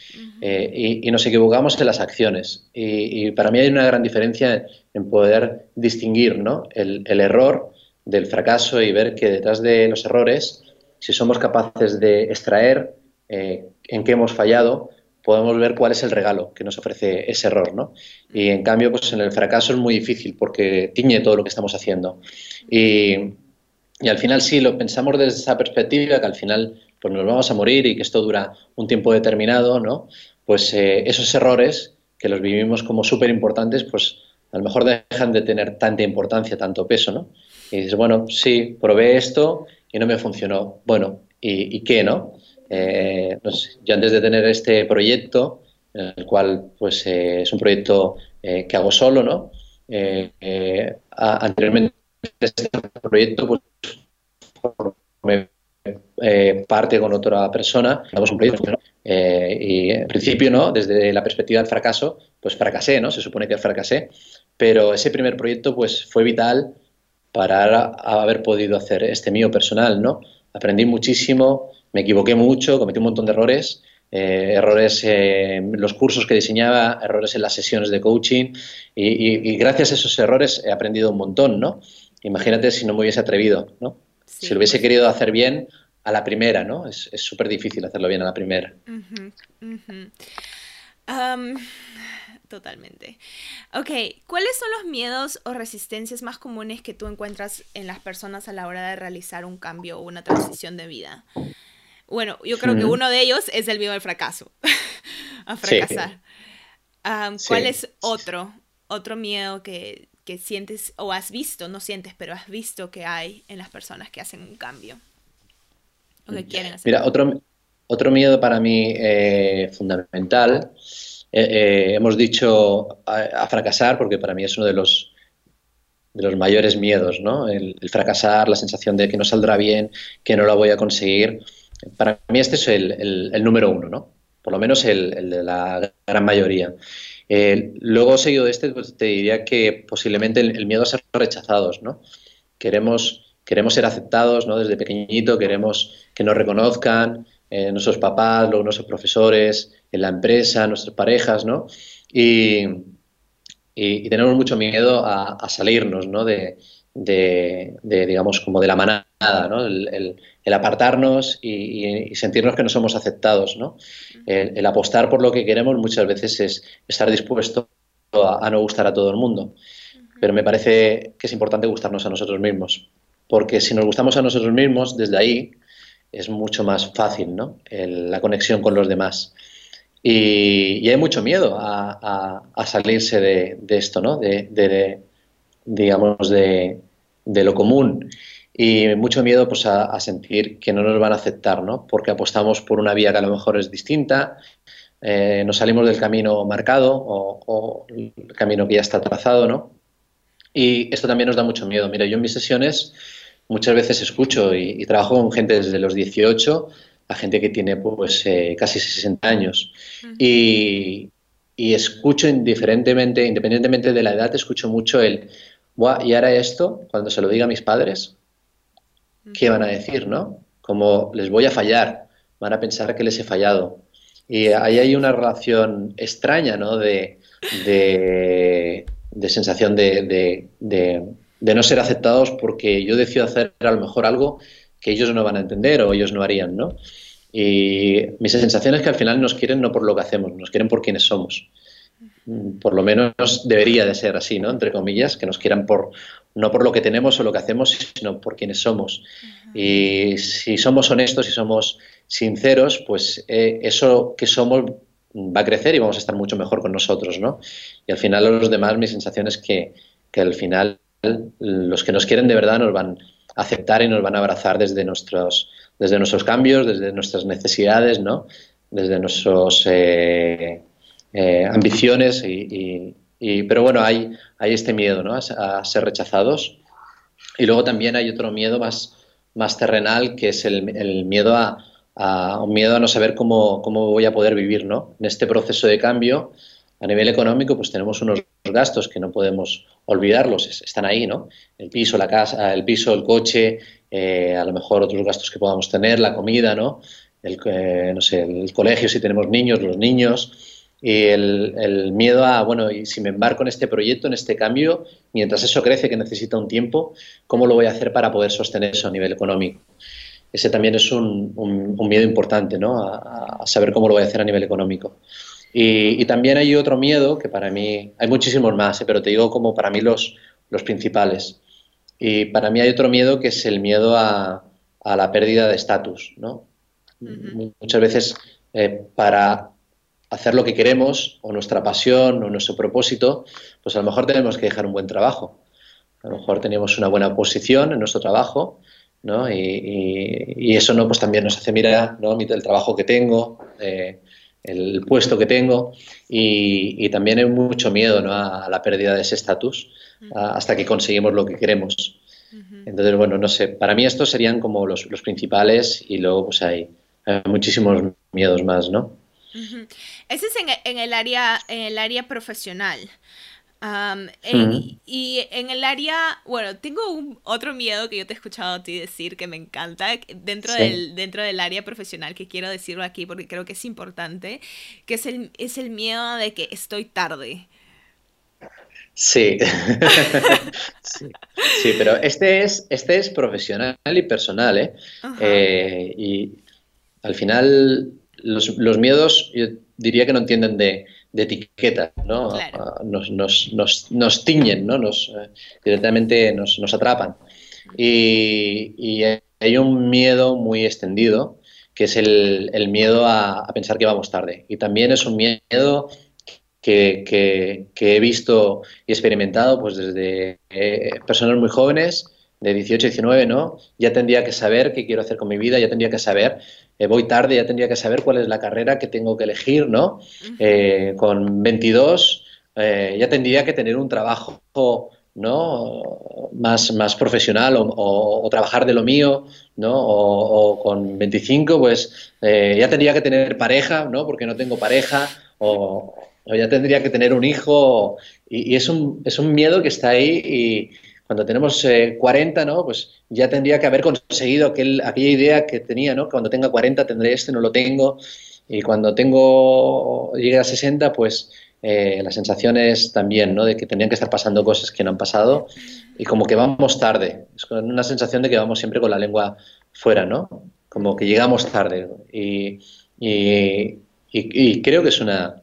Eh, y, nos equivocamos en las acciones. Y, para mí hay una gran diferencia en poder distinguir ¿no? el, error del fracaso y ver que detrás de los errores, si somos capaces de extraer eh, en qué hemos fallado, podemos ver cuál es el regalo que nos ofrece ese error, ¿no? Y en cambio, pues en el fracaso es muy difícil porque tiñe todo lo que estamos haciendo. Y, y al final sí, lo pensamos desde esa perspectiva, que al final pues nos vamos a morir y que esto dura un tiempo determinado, ¿no? Pues eh, esos errores que los vivimos como súper importantes, pues a lo mejor dejan de tener tanta importancia, tanto peso, ¿no? Y dices, bueno, sí, probé esto y no me funcionó. Bueno, ¿y, qué, no? Eh, yo antes de tener este proyecto, el cual pues eh, es un proyecto que hago solo, ¿no? anteriormente este proyecto pues me parte con otra persona, un proyecto, eh, y en principio, ¿no? Desde la perspectiva del fracaso, pues fracasé, ¿no? Se supone que fracasé, pero ese primer proyecto, pues fue vital para haber podido hacer este mío personal, ¿no? Aprendí muchísimo, me equivoqué mucho, cometí un montón de errores, eh, errores en los cursos que diseñaba, errores en las sesiones de coaching y, gracias a esos errores he aprendido un montón, ¿no? Imagínate si no me hubiese atrevido, ¿no? Si lo hubiese querido hacer bien, a la primera, ¿no? Es súper difícil hacerlo bien a la primera. totalmente. Ok, ¿cuáles son los miedos o resistencias más comunes que tú encuentras en las personas a la hora de realizar un cambio o una transición de vida? Bueno, yo creo que uno de ellos es el miedo al fracaso, a fracasar. ¿Cuál es otro, otro miedo que, que sientes o has visto, no sientes, pero has visto que hay en las personas que hacen un cambio? Mira, otro, otro miedo para mí eh, fundamental, eh, eh, hemos dicho a, fracasar, porque para mí es uno de los, de los mayores miedos, ¿no? El, fracasar, la sensación de que no saldrá bien, que no lo voy a conseguir. Para mí este es el, el, número uno, ¿no? Por lo menos el, de la gran mayoría. Luego, seguido de este, pues, te diría que posiblemente el, miedo a ser rechazados, ¿no? Queremos queremos ser aceptados, ¿no? Desde pequeñito queremos que nos reconozcan, eh, nuestros papás, luego nuestros profesores, en la empresa, nuestras parejas, ¿no? Y, tenemos mucho miedo a, salirnos, ¿no? De, digamos, como de la manada, ¿no? Apartarnos y, sentirnos que no somos aceptados, ¿no? El, apostar por lo que queremos muchas veces es estar dispuesto a no gustar a todo el mundo. Pero me parece que es importante gustarnos a nosotros mismos porque si nos gustamos a nosotros mismos, desde ahí es mucho más fácil ¿no? la conexión con los demás. Y, hay mucho miedo a, salirse de, esto, ¿no? de, digamos, de, lo común. Y mucho miedo pues, a, sentir que no nos van a aceptar, ¿no? porque apostamos por una vía que a lo mejor es distinta, eh, nos salimos del camino marcado o, o, el camino que ya está trazado. ¿no? Y esto también nos da mucho miedo. Mira, yo en mis sesiones muchas veces escucho y, trabajo con gente desde los 18 a gente que tiene pues eh, casi 60 años. y, escucho indiferentemente, independientemente de la edad, escucho mucho el, y ahora esto, cuando se lo diga a mis padres, ¿qué van a decir, no? Como les voy a fallar, van a pensar que les he fallado. Y ahí hay una relación extraña, ¿no? De, de, sensación de, de no ser aceptados porque yo decido hacer a lo mejor algo que ellos no van a entender o ellos no harían, ¿no? Y mi sensación es que al final nos quieren no por lo que hacemos, nos quieren por quienes somos. Por lo menos debería de ser así, ¿no? Entre comillas, que nos quieran por, no por lo que tenemos o lo que hacemos, sino por quienes somos. Y si somos honestos y somos sinceros, pues eh, eso que somos va a crecer y vamos a estar mucho mejor con nosotros, ¿no? Y al final a los demás mi sensación es que, que al final los que nos quieren de verdad nos van a aceptar y nos van a abrazar desde nuestros, desde nuestros cambios, desde nuestras necesidades, ¿no? Desde nuestras eh, eh, ambiciones y, pero bueno, hay, hay este miedo, ¿no? A, ser rechazados. Y luego también hay otro miedo más, más terrenal, que es el, el miedo a, a, miedo a no saber cómo, cómo voy a poder vivir, ¿no? En este proceso de cambio, a nivel económico, pues tenemos unos gastos que no podemos olvidarlos, están ahí, ¿no? El piso, la casa, el piso, el coche, eh, a lo mejor otros gastos que podamos tener, la comida, ¿no? El, eh, no sé, el colegio si tenemos niños, los niños y el, miedo a, bueno, y si me embarco en este proyecto, en este cambio, mientras eso crece, que necesita un tiempo, ¿cómo lo voy a hacer para poder sostener eso a nivel económico? Ese también es un, miedo importante, ¿no? A, saber cómo lo voy a hacer a nivel económico. Y, también hay otro miedo que para mí, hay muchísimos más, ¿eh? pero te digo como para mí los, los principales. Y para mí hay otro miedo que es el miedo a, la pérdida de estatus, ¿no? Muchas veces eh, para hacer lo que queremos o nuestra pasión o nuestro propósito, pues a lo mejor tenemos que dejar un buen trabajo. A lo mejor tenemos una buena posición en nuestro trabajo, ¿no? Y, eso no, pues también nos hace mirar ¿no? el trabajo que tengo, eh, el puesto que tengo y, también hay mucho miedo ¿no? a la pérdida de ese estatus hasta que conseguimos lo que queremos. Entonces, bueno, no sé, para mí estos serían como los, los principales y luego pues hay, hay muchísimos miedos más, ¿no? Ese es en, el área, en el área profesional. Y en el área, bueno, tengo un, otro miedo que yo te he escuchado a ti decir que me encanta dentro, del, dentro del área profesional, que quiero decirlo aquí porque creo que es importante, que es el, es el miedo de que estoy tarde. Sí. sí. pero este es, este es profesional y personal, ¿eh? eh y al final los, los, miedos, yo diría que no entienden de, de etiqueta, ¿no? Ah, nos, nos, nos, nos, tiñen, ¿no? Nos, eh, directamente nos, nos atrapan. Y, y, hay un miedo muy extendido, que es el, el miedo a, a, pensar que vamos tarde. Y también es un miedo que, que, que he visto y experimentado pues desde eh, personas muy jóvenes, de 18, 19, ¿no? Ya tendría que saber qué quiero hacer con mi vida, ya tendría que saber eh, voy tarde, ya tendría que saber cuál es la carrera que tengo que elegir, ¿no? Eh, con 22 eh, ya tendría que tener un trabajo, ¿no? Más, más profesional o, trabajar de lo mío, ¿no? O, con 25, pues ya tendría que tener pareja, ¿no? Porque no tengo pareja, o, ya tendría que tener un hijo, y, y es, un, es un miedo que está ahí y cuando tenemos 40, ¿no? Pues ya tendría que haber conseguido aquel, aquella idea que tenía, ¿no? Cuando tenga 40 tendré este, no lo tengo. Y cuando tengo, llegue a 60, pues eh, la sensación es también, ¿no? De que tendrían que estar pasando cosas que no han pasado y como que vamos tarde. Es una sensación de que vamos siempre con la lengua fuera, ¿no? Como que llegamos tarde. Y, y creo que es una,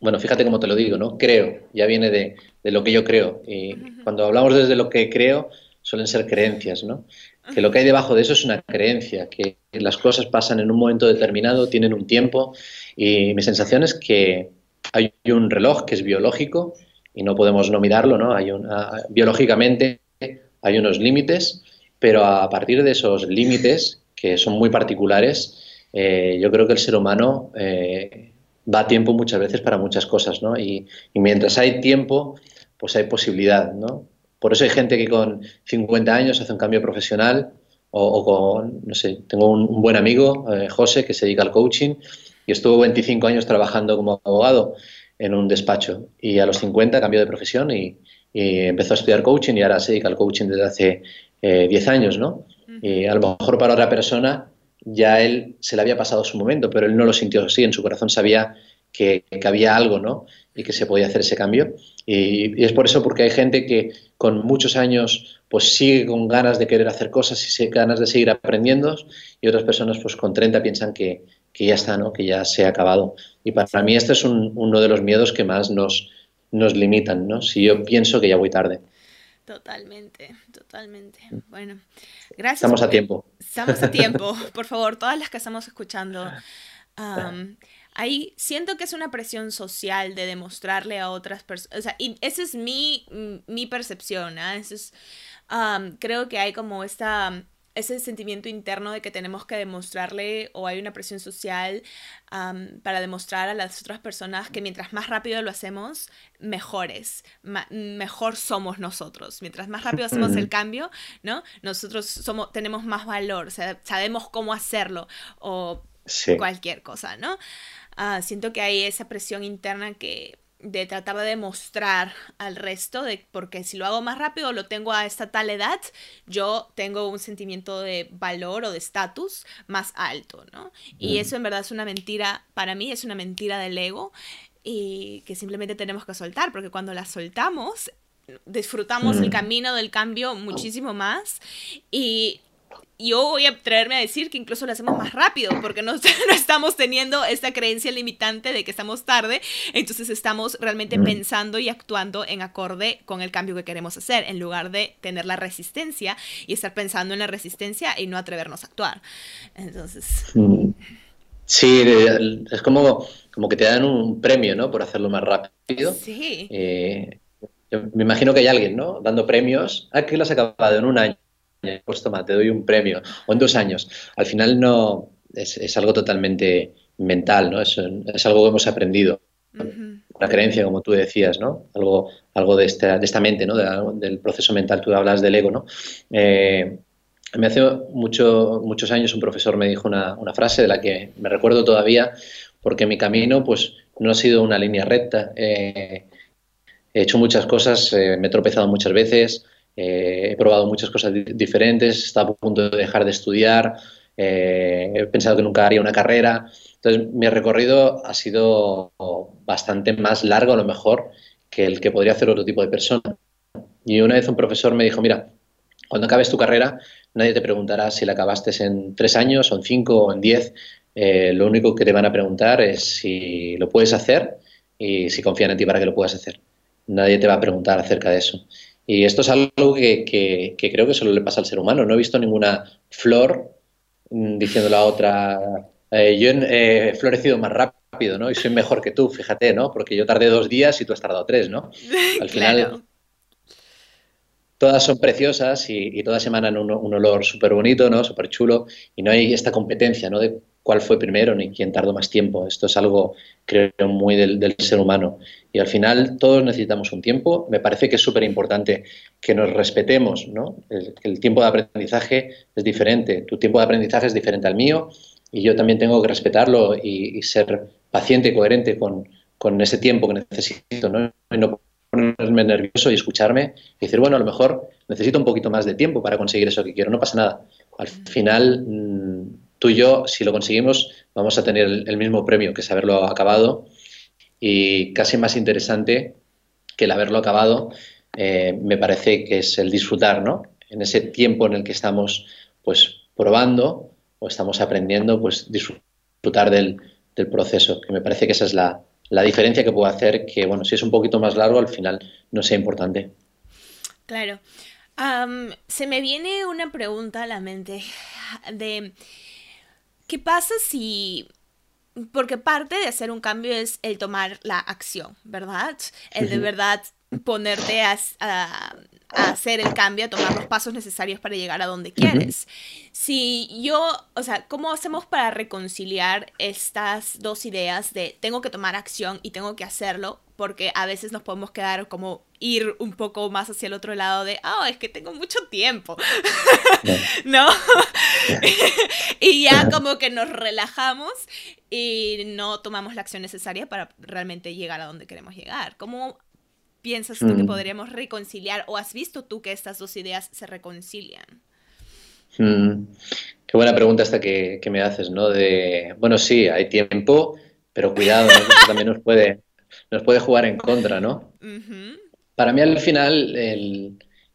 bueno, fíjate cómo te lo digo, ¿no? Creo, ya viene de, de lo que yo creo. Y cuando hablamos desde lo que creo, suelen ser creencias, ¿no? Que lo que hay debajo de eso es una creencia, que las cosas pasan en un momento determinado, tienen un tiempo, y mi sensación es que hay un reloj que es biológico y no podemos no mirarlo, ¿no? Hay biológicamente hay unos límites, pero a partir de esos límites, que son muy particulares, eh, yo creo que el ser humano eh, va tiempo muchas veces para muchas cosas, ¿no? Y, y mientras hay tiempo, pues hay posibilidad, ¿no? Por eso hay gente que con 50 años hace un cambio profesional o, con, no sé, tengo un, buen amigo, eh, José, que se dedica al coaching y estuvo 25 años trabajando como abogado en un despacho y a los 50 cambió de profesión y, empezó a estudiar coaching y ahora se dedica al coaching desde hace 10 eh, años, ¿no? Y a lo mejor para otra persona ya él se le había pasado su momento, pero él no lo sintió así, en su corazón sabía que, que había algo, ¿no? Y que se podía hacer ese cambio. Y, es por eso porque hay gente que con muchos años pues sigue con ganas de querer hacer cosas y ganas de seguir aprendiendo y otras personas pues con 30 piensan que, que ya está, ¿no? que ya se ha acabado. Y para mí este es un, uno de los miedos que más nos, nos limitan, ¿no? si yo pienso que ya voy tarde. Totalmente, totalmente. Bueno, gracias. Estamos a tiempo. Estamos a tiempo. Por favor, todas las que estamos escuchando. ahí siento que es una presión social de demostrarle a otras personas. O sea, y esa es mi, mi percepción. ¿ah? es, creo que hay como esta ese sentimiento interno de que tenemos que demostrarle o hay una presión social para demostrar a las otras personas que mientras más rápido lo hacemos, mejores, mejor somos nosotros. Mientras más rápido hacemos el cambio, ¿no? Nosotros somos, tenemos más valor, sabemos cómo hacerlo o cualquier cosa, ¿no? Ah, siento que hay esa presión interna que de tratar de demostrar al resto de porque si lo hago más rápido lo tengo a esta tal edad yo tengo un sentimiento de valor o de estatus más alto no y eso en verdad es una mentira para mí es una mentira del ego y que simplemente tenemos que soltar porque cuando la soltamos disfrutamos el camino del cambio muchísimo más y yo voy a atreverme a decir que incluso lo hacemos más rápido, porque no, no, estamos teniendo esta creencia limitante de que estamos tarde, entonces estamos realmente pensando y actuando en acorde con el cambio que queremos hacer, en lugar de tener la resistencia y estar pensando en la resistencia y no atrevernos a actuar. Entonces... Sí, es como, como que te dan un premio, ¿no? Por hacerlo más rápido. Sí. Eh, me imagino que hay alguien, ¿no? Dando premios. Ah, que lo has acabado en un año pues toma, te doy un premio, o en dos años. Al final no es, algo totalmente mental, ¿no? Es, algo que hemos aprendido. Una creencia, como tú decías, ¿no? Algo, algo de, esta, de esta mente, ¿no? del proceso mental, tú hablas del ego, ¿no? Eh, me hace mucho, muchos años un profesor me dijo una, frase de la que me recuerdo todavía, porque mi camino pues no ha sido una línea recta. Eh, he hecho muchas cosas, eh, me he tropezado muchas veces, eh, he probado muchas cosas diferentes, estaba a punto de dejar de estudiar, eh, he pensado que nunca haría una carrera. Entonces, mi recorrido ha sido bastante más largo, a lo mejor, que el que podría hacer otro tipo de persona. Y una vez un profesor me dijo, mira, cuando acabes tu carrera, nadie te preguntará si la acabaste en tres años, o en cinco, o en diez. Eh, lo único que te van a preguntar es si lo puedes hacer y si confían en ti para que lo puedas hacer. Nadie te va a preguntar acerca de eso. Y esto es algo que, creo que solo le pasa al ser humano. No he visto ninguna flor mm, diciendo a otra, eh, yo he florecido más rápido, ¿no? Y soy mejor que tú, fíjate, ¿no? Porque yo tardé dos días y tú has tardado tres, ¿no? Al final, todas son preciosas y, todas emanan un, un olor súper bonito, ¿no? Súper chulo y no hay esta competencia, ¿no? De cuál fue primero ni quién tardó más tiempo. Esto es algo, creo, muy del, ser humano. Y al final todos necesitamos un tiempo. Me parece que es súper importante que nos respetemos, ¿no? El, tiempo de aprendizaje es diferente. Tu tiempo de aprendizaje es diferente al mío y yo también tengo que respetarlo y, ser paciente y coherente con, con, ese tiempo que necesito, ¿no? Y no ponerme nervioso y escucharme y decir, bueno, a lo mejor necesito un poquito más de tiempo para conseguir eso que quiero. No pasa nada. Al final... Mm, tú y yo, si lo conseguimos, vamos a tener el, mismo premio, que es haberlo acabado. Y casi más interesante que el haberlo acabado, eh, me parece que es el disfrutar, ¿no? En ese tiempo en el que estamos, pues, probando o estamos aprendiendo, pues, disfrutar del, proceso, que me parece que esa es la, diferencia que puede hacer que, bueno, si es un poquito más largo, al final no sea importante. Claro. se me viene una pregunta a la mente de ¿Qué pasa si... Porque parte de hacer un cambio es el tomar la acción, ¿verdad? El de verdad ponerte a, hacer el cambio, a tomar los pasos necesarios para llegar a donde quieres. Si yo, o sea, ¿cómo hacemos para reconciliar estas dos ideas de tengo que tomar acción y tengo que hacerlo? Porque a veces nos podemos quedar como ir un poco más hacia el otro lado de, oh, es que tengo mucho tiempo, ¿no? y ya como que nos relajamos y no tomamos la acción necesaria para realmente llegar a donde queremos llegar. ¿Cómo piensas tú que mm. podríamos reconciliar o has visto tú que estas dos ideas se reconcilian? Mm. Qué buena pregunta esta que, me haces, ¿no? De, bueno, sí, hay tiempo, pero cuidado, también nos puede, nos puede jugar en contra, ¿no? Para mí al final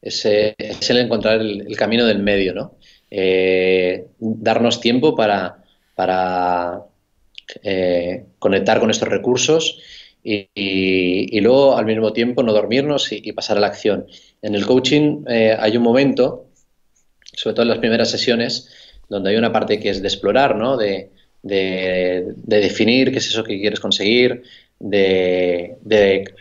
es, el encontrar el, camino del medio, ¿no? Eh, darnos tiempo para, eh, conectar con estos recursos y, luego al mismo tiempo no dormirnos y, pasar a la acción. En el coaching eh, hay un momento, sobre todo en las primeras sesiones, donde hay una parte que es de explorar, ¿no? de, definir qué es eso que quieres conseguir, de,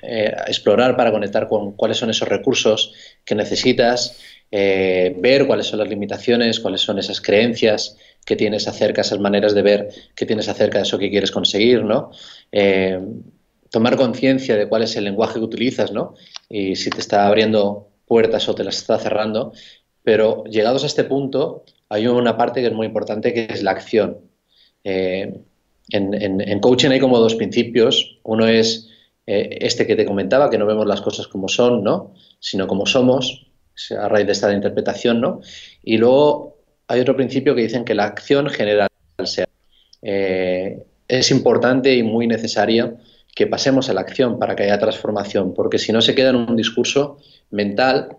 eh, explorar para conectar con cuáles son esos recursos que necesitas, eh, ver cuáles son las limitaciones, cuáles son esas creencias que tienes acerca, esas maneras de ver que tienes acerca de eso que quieres conseguir, ¿no? tomar conciencia de cuál es el lenguaje que utilizas, ¿no? Y si te está abriendo puertas o te las está cerrando. Pero llegados a este punto, hay una parte que es muy importante, que es la acción. Eh, en, coaching hay como dos principios. Uno es eh, este que te comentaba, que no vemos las cosas como son, ¿no? Sino como somos, a raíz de esta interpretación, ¿no? Y luego hay otro principio que dicen que la acción genera el ser. Eh, es importante y muy necesaria que pasemos a la acción para que haya transformación, porque si no se queda en un discurso mental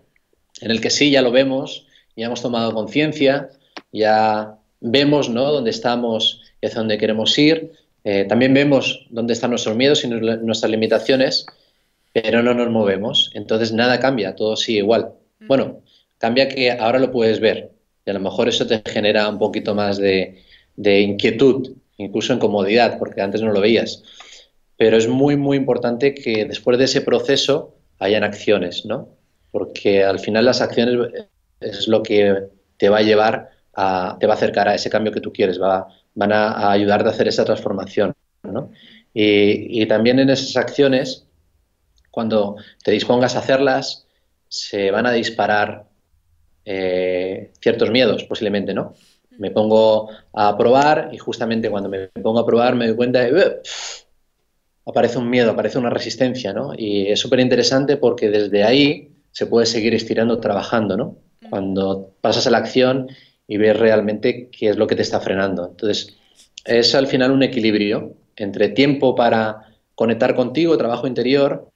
en el que sí, ya lo vemos, ya hemos tomado conciencia, ya vemos ¿no? dónde estamos y hacia dónde queremos ir, eh, también vemos dónde están nuestros miedos y nuestras limitaciones, pero no nos movemos, entonces nada cambia, todo sigue igual. Mm. Bueno, cambia que ahora lo puedes ver y a lo mejor eso te genera un poquito más de, de inquietud, incluso incomodidad, porque antes no lo veías pero es muy, muy importante que después de ese proceso hayan acciones, ¿no? Porque al final las acciones es lo que te va a llevar a, te va a acercar a ese cambio que tú quieres, va, van a, ayudarte a hacer esa transformación, ¿no? Y, también en esas acciones, cuando te dispongas a hacerlas, se van a disparar eh, ciertos miedos, posiblemente, ¿no? Me pongo a probar y justamente cuando me pongo a probar me doy cuenta de, aparece un miedo, aparece una resistencia, ¿no? Y es súper interesante porque desde ahí se puede seguir estirando, trabajando, ¿no? Cuando pasas a la acción y ves realmente qué es lo que te está frenando. Entonces, es al final un equilibrio entre tiempo para conectar contigo, trabajo interior,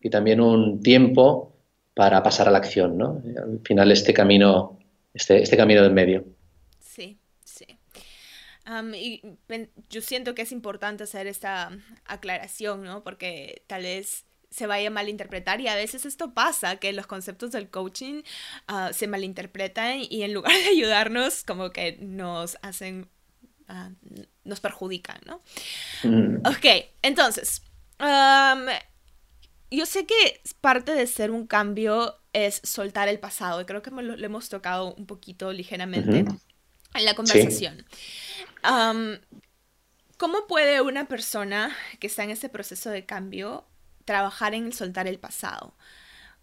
y también un tiempo para pasar a la acción, ¿no? Al final este camino, este, este camino del medio y yo siento que es importante hacer esta aclaración, ¿no? Porque tal vez se vaya a malinterpretar y a veces esto pasa, que los conceptos del coaching ah, se malinterpretan y en lugar de ayudarnos, como que nos hacen, ah, nos perjudican, ¿no? Mm. Ok, entonces, yo sé que parte de ser un cambio es soltar el pasado y creo que lo, hemos tocado un poquito ligeramente en la conversación. ¿Cómo puede una persona que está en ese proceso de cambio trabajar en soltar el pasado?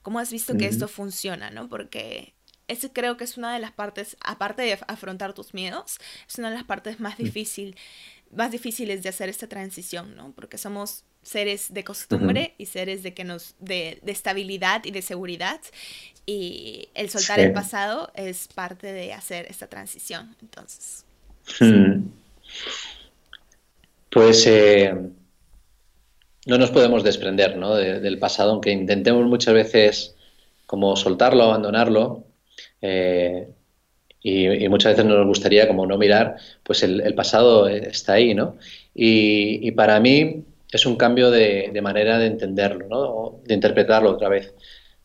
¿Cómo has visto que esto funciona, no? Porque ese creo que es una de las partes, aparte de afrontar tus miedos, es una de las partes más, difícil, más difíciles de hacer esta transición, ¿no? Porque somos seres de costumbre y seres de, que nos, de, de, estabilidad y de seguridad. Y el soltar el pasado es parte de hacer esta transición. Entonces. Hmm. Pues eh, no nos podemos desprender ¿no? del pasado, aunque intentemos muchas veces como soltarlo, abandonarlo, eh, y, muchas veces nos gustaría como no mirar, pues el, pasado está ahí, ¿no? Y, para mí es un cambio de, manera de entenderlo, ¿no? de interpretarlo otra vez.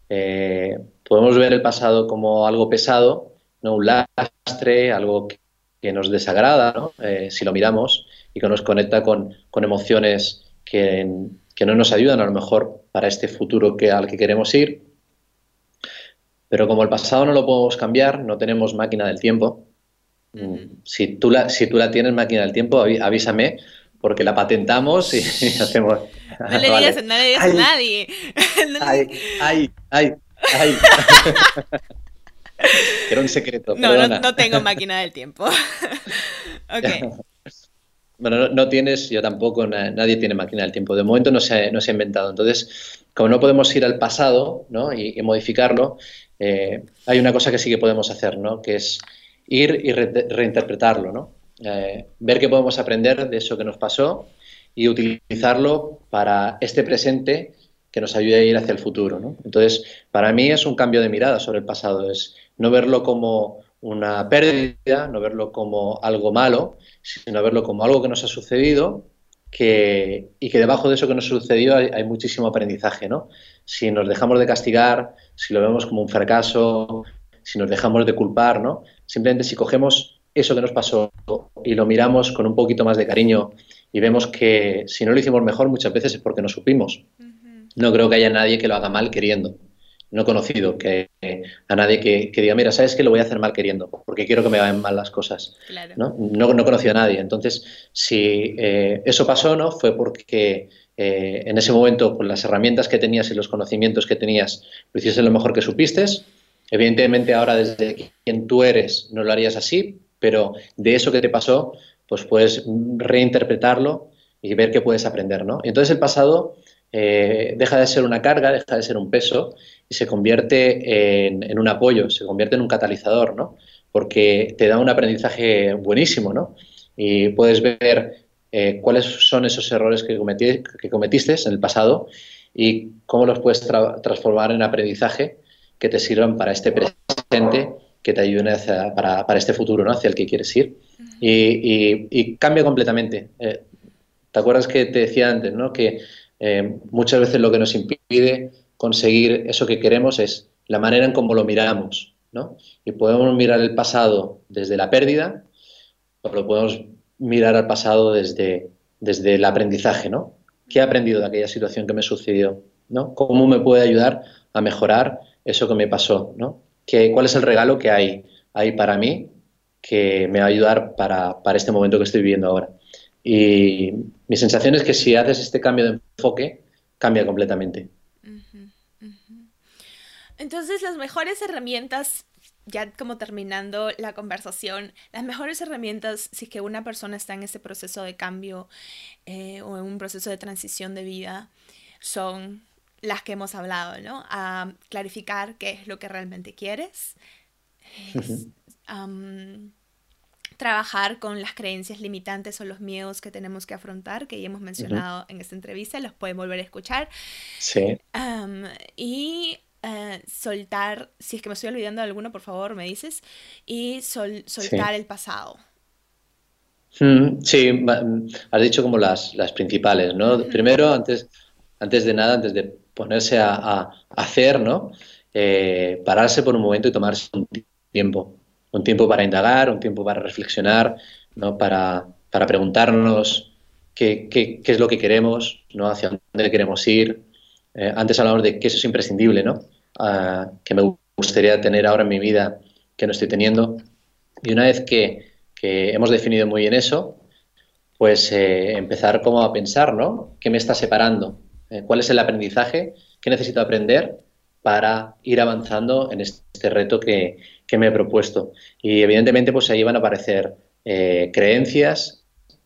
Eh, podemos ver el pasado como algo pesado, ¿no? un lastre, algo que nos desagrada, ¿no? Eh, si lo miramos, y que nos conecta con, emociones que, no nos ayudan a lo mejor para este futuro que, al que queremos ir. Pero como el pasado no lo podemos cambiar, no tenemos máquina del tiempo. Si tú, la, si tú la tienes, máquina del tiempo, avísame, porque la patentamos y, hacemos... No le digas, no le digas a nadie. ay, ay, ay, ay. Era un secreto. No, no, tengo máquina del tiempo. ok. Bueno, no, tienes, yo tampoco, nadie tiene máquina del tiempo. De momento no se, no se ha inventado. Entonces, como no podemos ir al pasado ¿no? y, modificarlo, eh, hay una cosa que sí que podemos hacer, ¿no? que es ir y reinterpretarlo. ¿no? Eh, ver qué podemos aprender de eso que nos pasó y utilizarlo para este presente que nos ayude a ir hacia el futuro. ¿no? Entonces, para mí es un cambio de mirada sobre el pasado. Es, no verlo como una pérdida, no verlo como algo malo, sino verlo como algo que nos ha sucedido, que, y que debajo de eso que nos sucedió hay, muchísimo aprendizaje, ¿no? Si nos dejamos de castigar, si lo vemos como un fracaso, si nos dejamos de culpar, ¿no? Simplemente si cogemos eso que nos pasó y lo miramos con un poquito más de cariño y vemos que si no lo hicimos mejor muchas veces es porque no supimos. No creo que haya nadie que lo haga mal queriendo no he conocido que, a nadie que, diga, mira, sabes que lo voy a hacer mal queriendo, porque quiero que me vayan mal las cosas. ¿no? No, he conocido a nadie. Entonces, si eh, eso pasó, ¿no? Fue porque eh, en ese momento, con las herramientas que tenías y los conocimientos que tenías, lo hiciste lo mejor que supiste. Evidentemente, ahora desde quien tú eres no lo harías así, pero de eso que te pasó, pues puedes reinterpretarlo y ver qué puedes aprender, ¿no? Entonces el pasado eh, deja de ser una carga, deja de ser un peso y se convierte en, un apoyo, se convierte en un catalizador, ¿no? Porque te da un aprendizaje buenísimo, ¿no? Y puedes ver eh, cuáles son esos errores que, que, cometiste en el pasado y cómo los puedes transformar en aprendizaje que te sirvan para este presente, que te ayuden hacia, para, para, este futuro, ¿no? Hacia el que quieres ir. y, cambia completamente. Eh, ¿Te acuerdas que te decía antes, ¿no? Que eh, muchas veces lo que nos impide conseguir eso que queremos es la manera en cómo lo miramos, ¿no? Y podemos mirar el pasado desde la pérdida o lo podemos mirar al pasado desde, desde el aprendizaje, ¿no? ¿Qué he aprendido de aquella situación que me sucedió? ¿no? ¿Cómo me puede ayudar a mejorar eso que me pasó? ¿no? ¿Qué, ¿Cuál es el regalo que hay ahí para mí que me va a ayudar para, para este momento que estoy viviendo ahora? Y mi sensación es que si haces este cambio de enfoque, cambia completamente. Entonces, las mejores herramientas, ya como terminando la conversación, las mejores herramientas si es que una persona está en ese proceso de cambio eh, o en un proceso de transición de vida son las que hemos hablado, ¿no? A clarificar qué es lo que realmente quieres trabajar con las creencias limitantes o los miedos que tenemos que afrontar, que ya hemos mencionado en esta entrevista, los pueden volver a escuchar. Sí. y eh, soltar, si es que me estoy olvidando de alguno, por favor, me dices, y soltar el pasado. Sí, has dicho como las, las principales, ¿no? Primero, antes, antes de nada, antes de ponerse a, hacer, ¿no? Eh, pararse por un momento y tomarse un tiempo un tiempo para indagar, un tiempo para reflexionar, ¿no? para, para preguntarnos qué, qué, qué, es lo que queremos, ¿no? hacia dónde queremos ir. Eh, antes hablamos de que eso es imprescindible, ¿no? Ah, que me gustaría tener ahora en mi vida que no estoy teniendo. Y una vez que, que hemos definido muy bien eso, pues eh, empezar como a pensar, ¿no? ¿Qué me está separando? Eh, ¿Cuál es el aprendizaje? ¿Qué necesito aprender para ir avanzando en este reto que, que me he propuesto. Y evidentemente pues ahí van a aparecer eh, creencias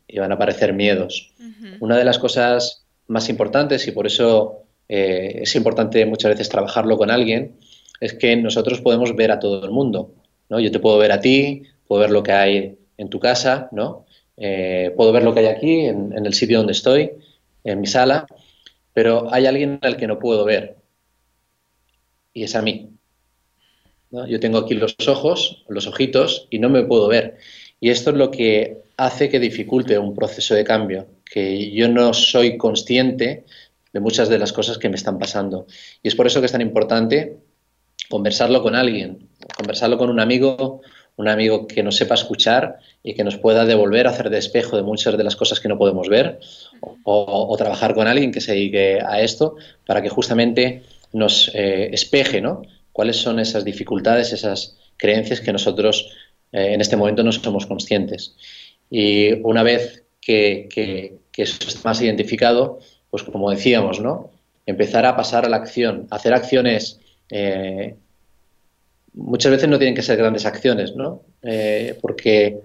y van a aparecer miedos. Una de las cosas más importantes, y por eso eh, es importante muchas veces trabajarlo con alguien, es que nosotros podemos ver a todo el mundo. ¿no? Yo te puedo ver a ti, puedo ver lo que hay en tu casa, ¿no? Eh, puedo ver lo que hay aquí, en, en el sitio donde estoy, en mi sala, pero hay alguien al que no puedo ver, y es a mí. Yo tengo aquí los ojos, los ojitos, y no me puedo ver. Y esto es lo que hace que dificulte un proceso de cambio, que yo no soy consciente de muchas de las cosas que me están pasando. Y es por eso que es tan importante conversarlo con alguien, conversarlo con un amigo, un amigo que nos sepa escuchar y que nos pueda devolver, hacer de espejo de muchas de las cosas que no podemos ver, o, trabajar con alguien que se dedique a esto para que justamente nos eh, espeje, ¿no? Cuáles son esas dificultades, esas creencias que nosotros eh, en este momento no somos conscientes. Y una vez que, eso está más identificado, pues como decíamos, ¿no? empezar a pasar a la acción, hacer acciones. Eh, muchas veces no tienen que ser grandes acciones, ¿no? Eh, porque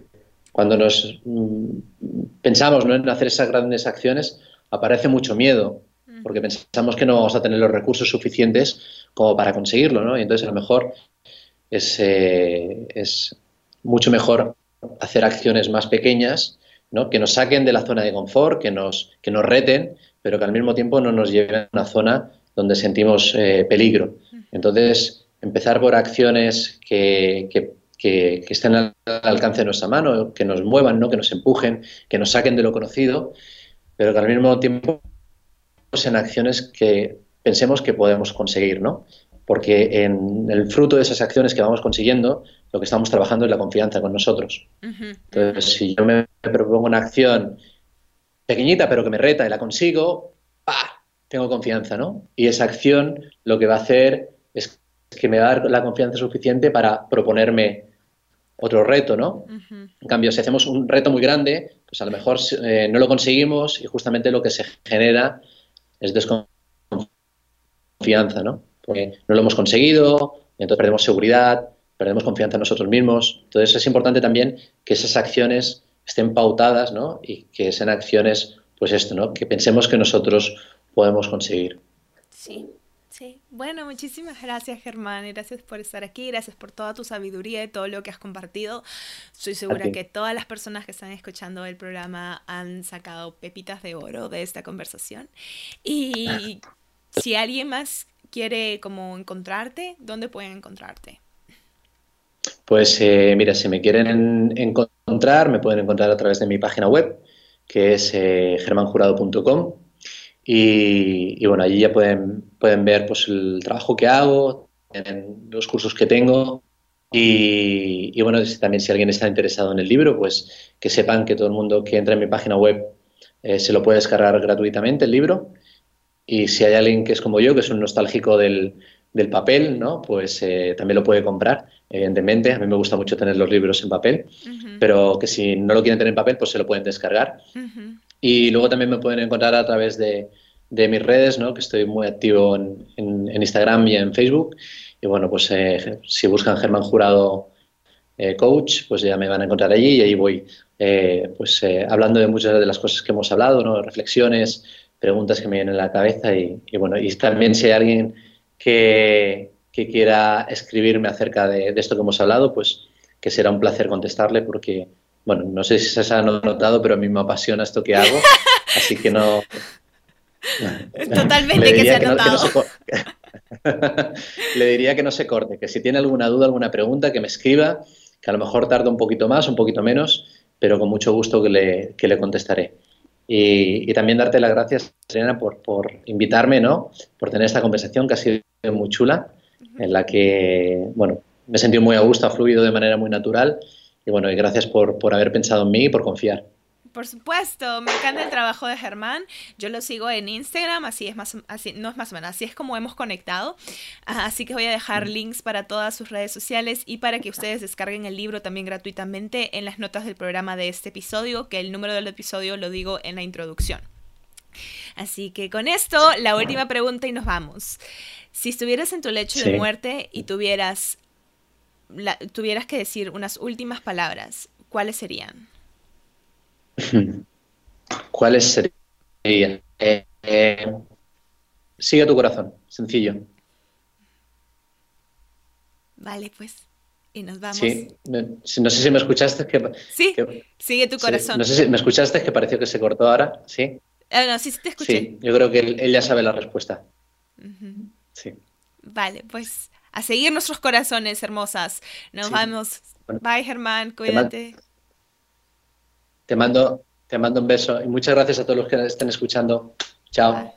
cuando nos mm, pensamos en hacer esas grandes acciones, aparece mucho miedo, porque pensamos que no vamos a tener los recursos suficientes como para conseguirlo, ¿no? Y entonces a lo mejor es, eh, es mucho mejor hacer acciones más pequeñas, ¿no? Que nos saquen de la zona de confort, que nos, que nos reten, pero que al mismo tiempo no nos lleven a una zona donde sentimos eh, peligro. Entonces, empezar por acciones que, que, que, estén al alcance de nuestra mano, que nos muevan, ¿no? que nos empujen, que nos saquen de lo conocido pero que al mismo tiempo en acciones que pensemos que podemos conseguir, ¿no? Porque en el fruto de esas acciones que vamos consiguiendo, lo que estamos trabajando es la confianza con nosotros. Entonces, si yo me propongo una acción pequeñita, pero que me reta y la consigo, ¡pah! tengo confianza, ¿no? Y esa acción lo que va a hacer es que me va a dar la confianza suficiente para proponerme otro reto, ¿no? En cambio, si hacemos un reto muy grande, pues a lo mejor eh, no lo conseguimos y justamente lo que se genera es desconfianza, ¿no? Porque no lo hemos conseguido, entonces perdemos seguridad, perdemos confianza en nosotros mismos. Entonces es importante también que esas acciones estén pautadas, ¿no? Y que sean acciones, pues esto, ¿no? Que pensemos que nosotros podemos conseguir. Sí. Sí, bueno, muchísimas gracias Germán, gracias por estar aquí, gracias por toda tu sabiduría y todo lo que has compartido. Estoy segura que todas las personas que están escuchando el programa han sacado pepitas de oro de esta conversación. Y si alguien más quiere como encontrarte, ¿dónde pueden encontrarte? Pues eh, mira, si me quieren encontrar, me pueden encontrar a través de mi página web, que es eh, germanjurado.com y, bueno, allí ya pueden, pueden ver pues, el trabajo que hago, los cursos que tengo y, bueno, también si alguien está interesado en el libro, pues que sepan que todo el mundo que entra en mi página web eh, se lo puede descargar gratuitamente el libro. Y si hay alguien que es como yo, que es un nostálgico del, del papel, ¿no? Pues eh, también lo puede comprar, evidentemente. A mí me gusta mucho tener los libros en papel, pero que si no lo quieren tener en papel, pues se lo pueden descargar. Y luego también me pueden encontrar a través de, mis redes, ¿no? que estoy muy activo en, Instagram y en Facebook. Y bueno, pues eh, si buscan Germán Jurado eh, Coach, pues ya me van a encontrar allí y ahí voy eh, pues hablando de muchas de las cosas que hemos hablado, ¿no? reflexiones, preguntas que me vienen a la cabeza y, bueno, y también si hay alguien que, quiera escribirme acerca de, de, esto que hemos hablado, pues que será un placer contestarle porque bueno, no sé si se ha notado, pero a mí me apasiona esto que hago, así que no... Totalmente que se ha notado. Le diría que no se corte, que si tiene alguna duda, alguna pregunta, que me escriba, que a lo mejor tarda un poquito más, un poquito menos, pero con mucho gusto que le, le contestaré. Y, también darte las gracias, Serena, por, por invitarme, ¿no? Por tener esta conversación que ha sido muy chula, en la que, bueno, me he sentido muy a gusto, ha fluido de manera muy natural y bueno, y gracias por, haber pensado en mí y por confiar. Por supuesto, me encanta el trabajo de Germán. Yo lo sigo en Instagram, así es más, así, no es más o menos, así es como hemos conectado. Así que voy a dejar links para todas sus redes sociales y para que ustedes descarguen el libro también gratuitamente en las notas del programa de este episodio, que el número del episodio lo digo en la introducción. Así que con esto, la última pregunta y nos vamos. Si estuvieras en tu lecho de muerte y tuvieras tuvieras que decir unas últimas palabras, ¿cuáles serían? ¿Cuáles serían? Eh, eh, sigue tu corazón, sencillo. Vale, pues. Y nos vamos. Sí, no sé si me escuchaste. Que, sí, sigue tu corazón. no sé si me escuchaste que pareció que se cortó ahora. Sí. Ah, no, sí, te escuché. Sí, yo creo que él, ya sabe la respuesta. Sí. Vale, pues a seguir nuestros corazones, hermosas. Nos vemos. Bye, Germán, cuídate. Te mando, te mando un beso y muchas gracias a todos los que estén escuchando. Chao.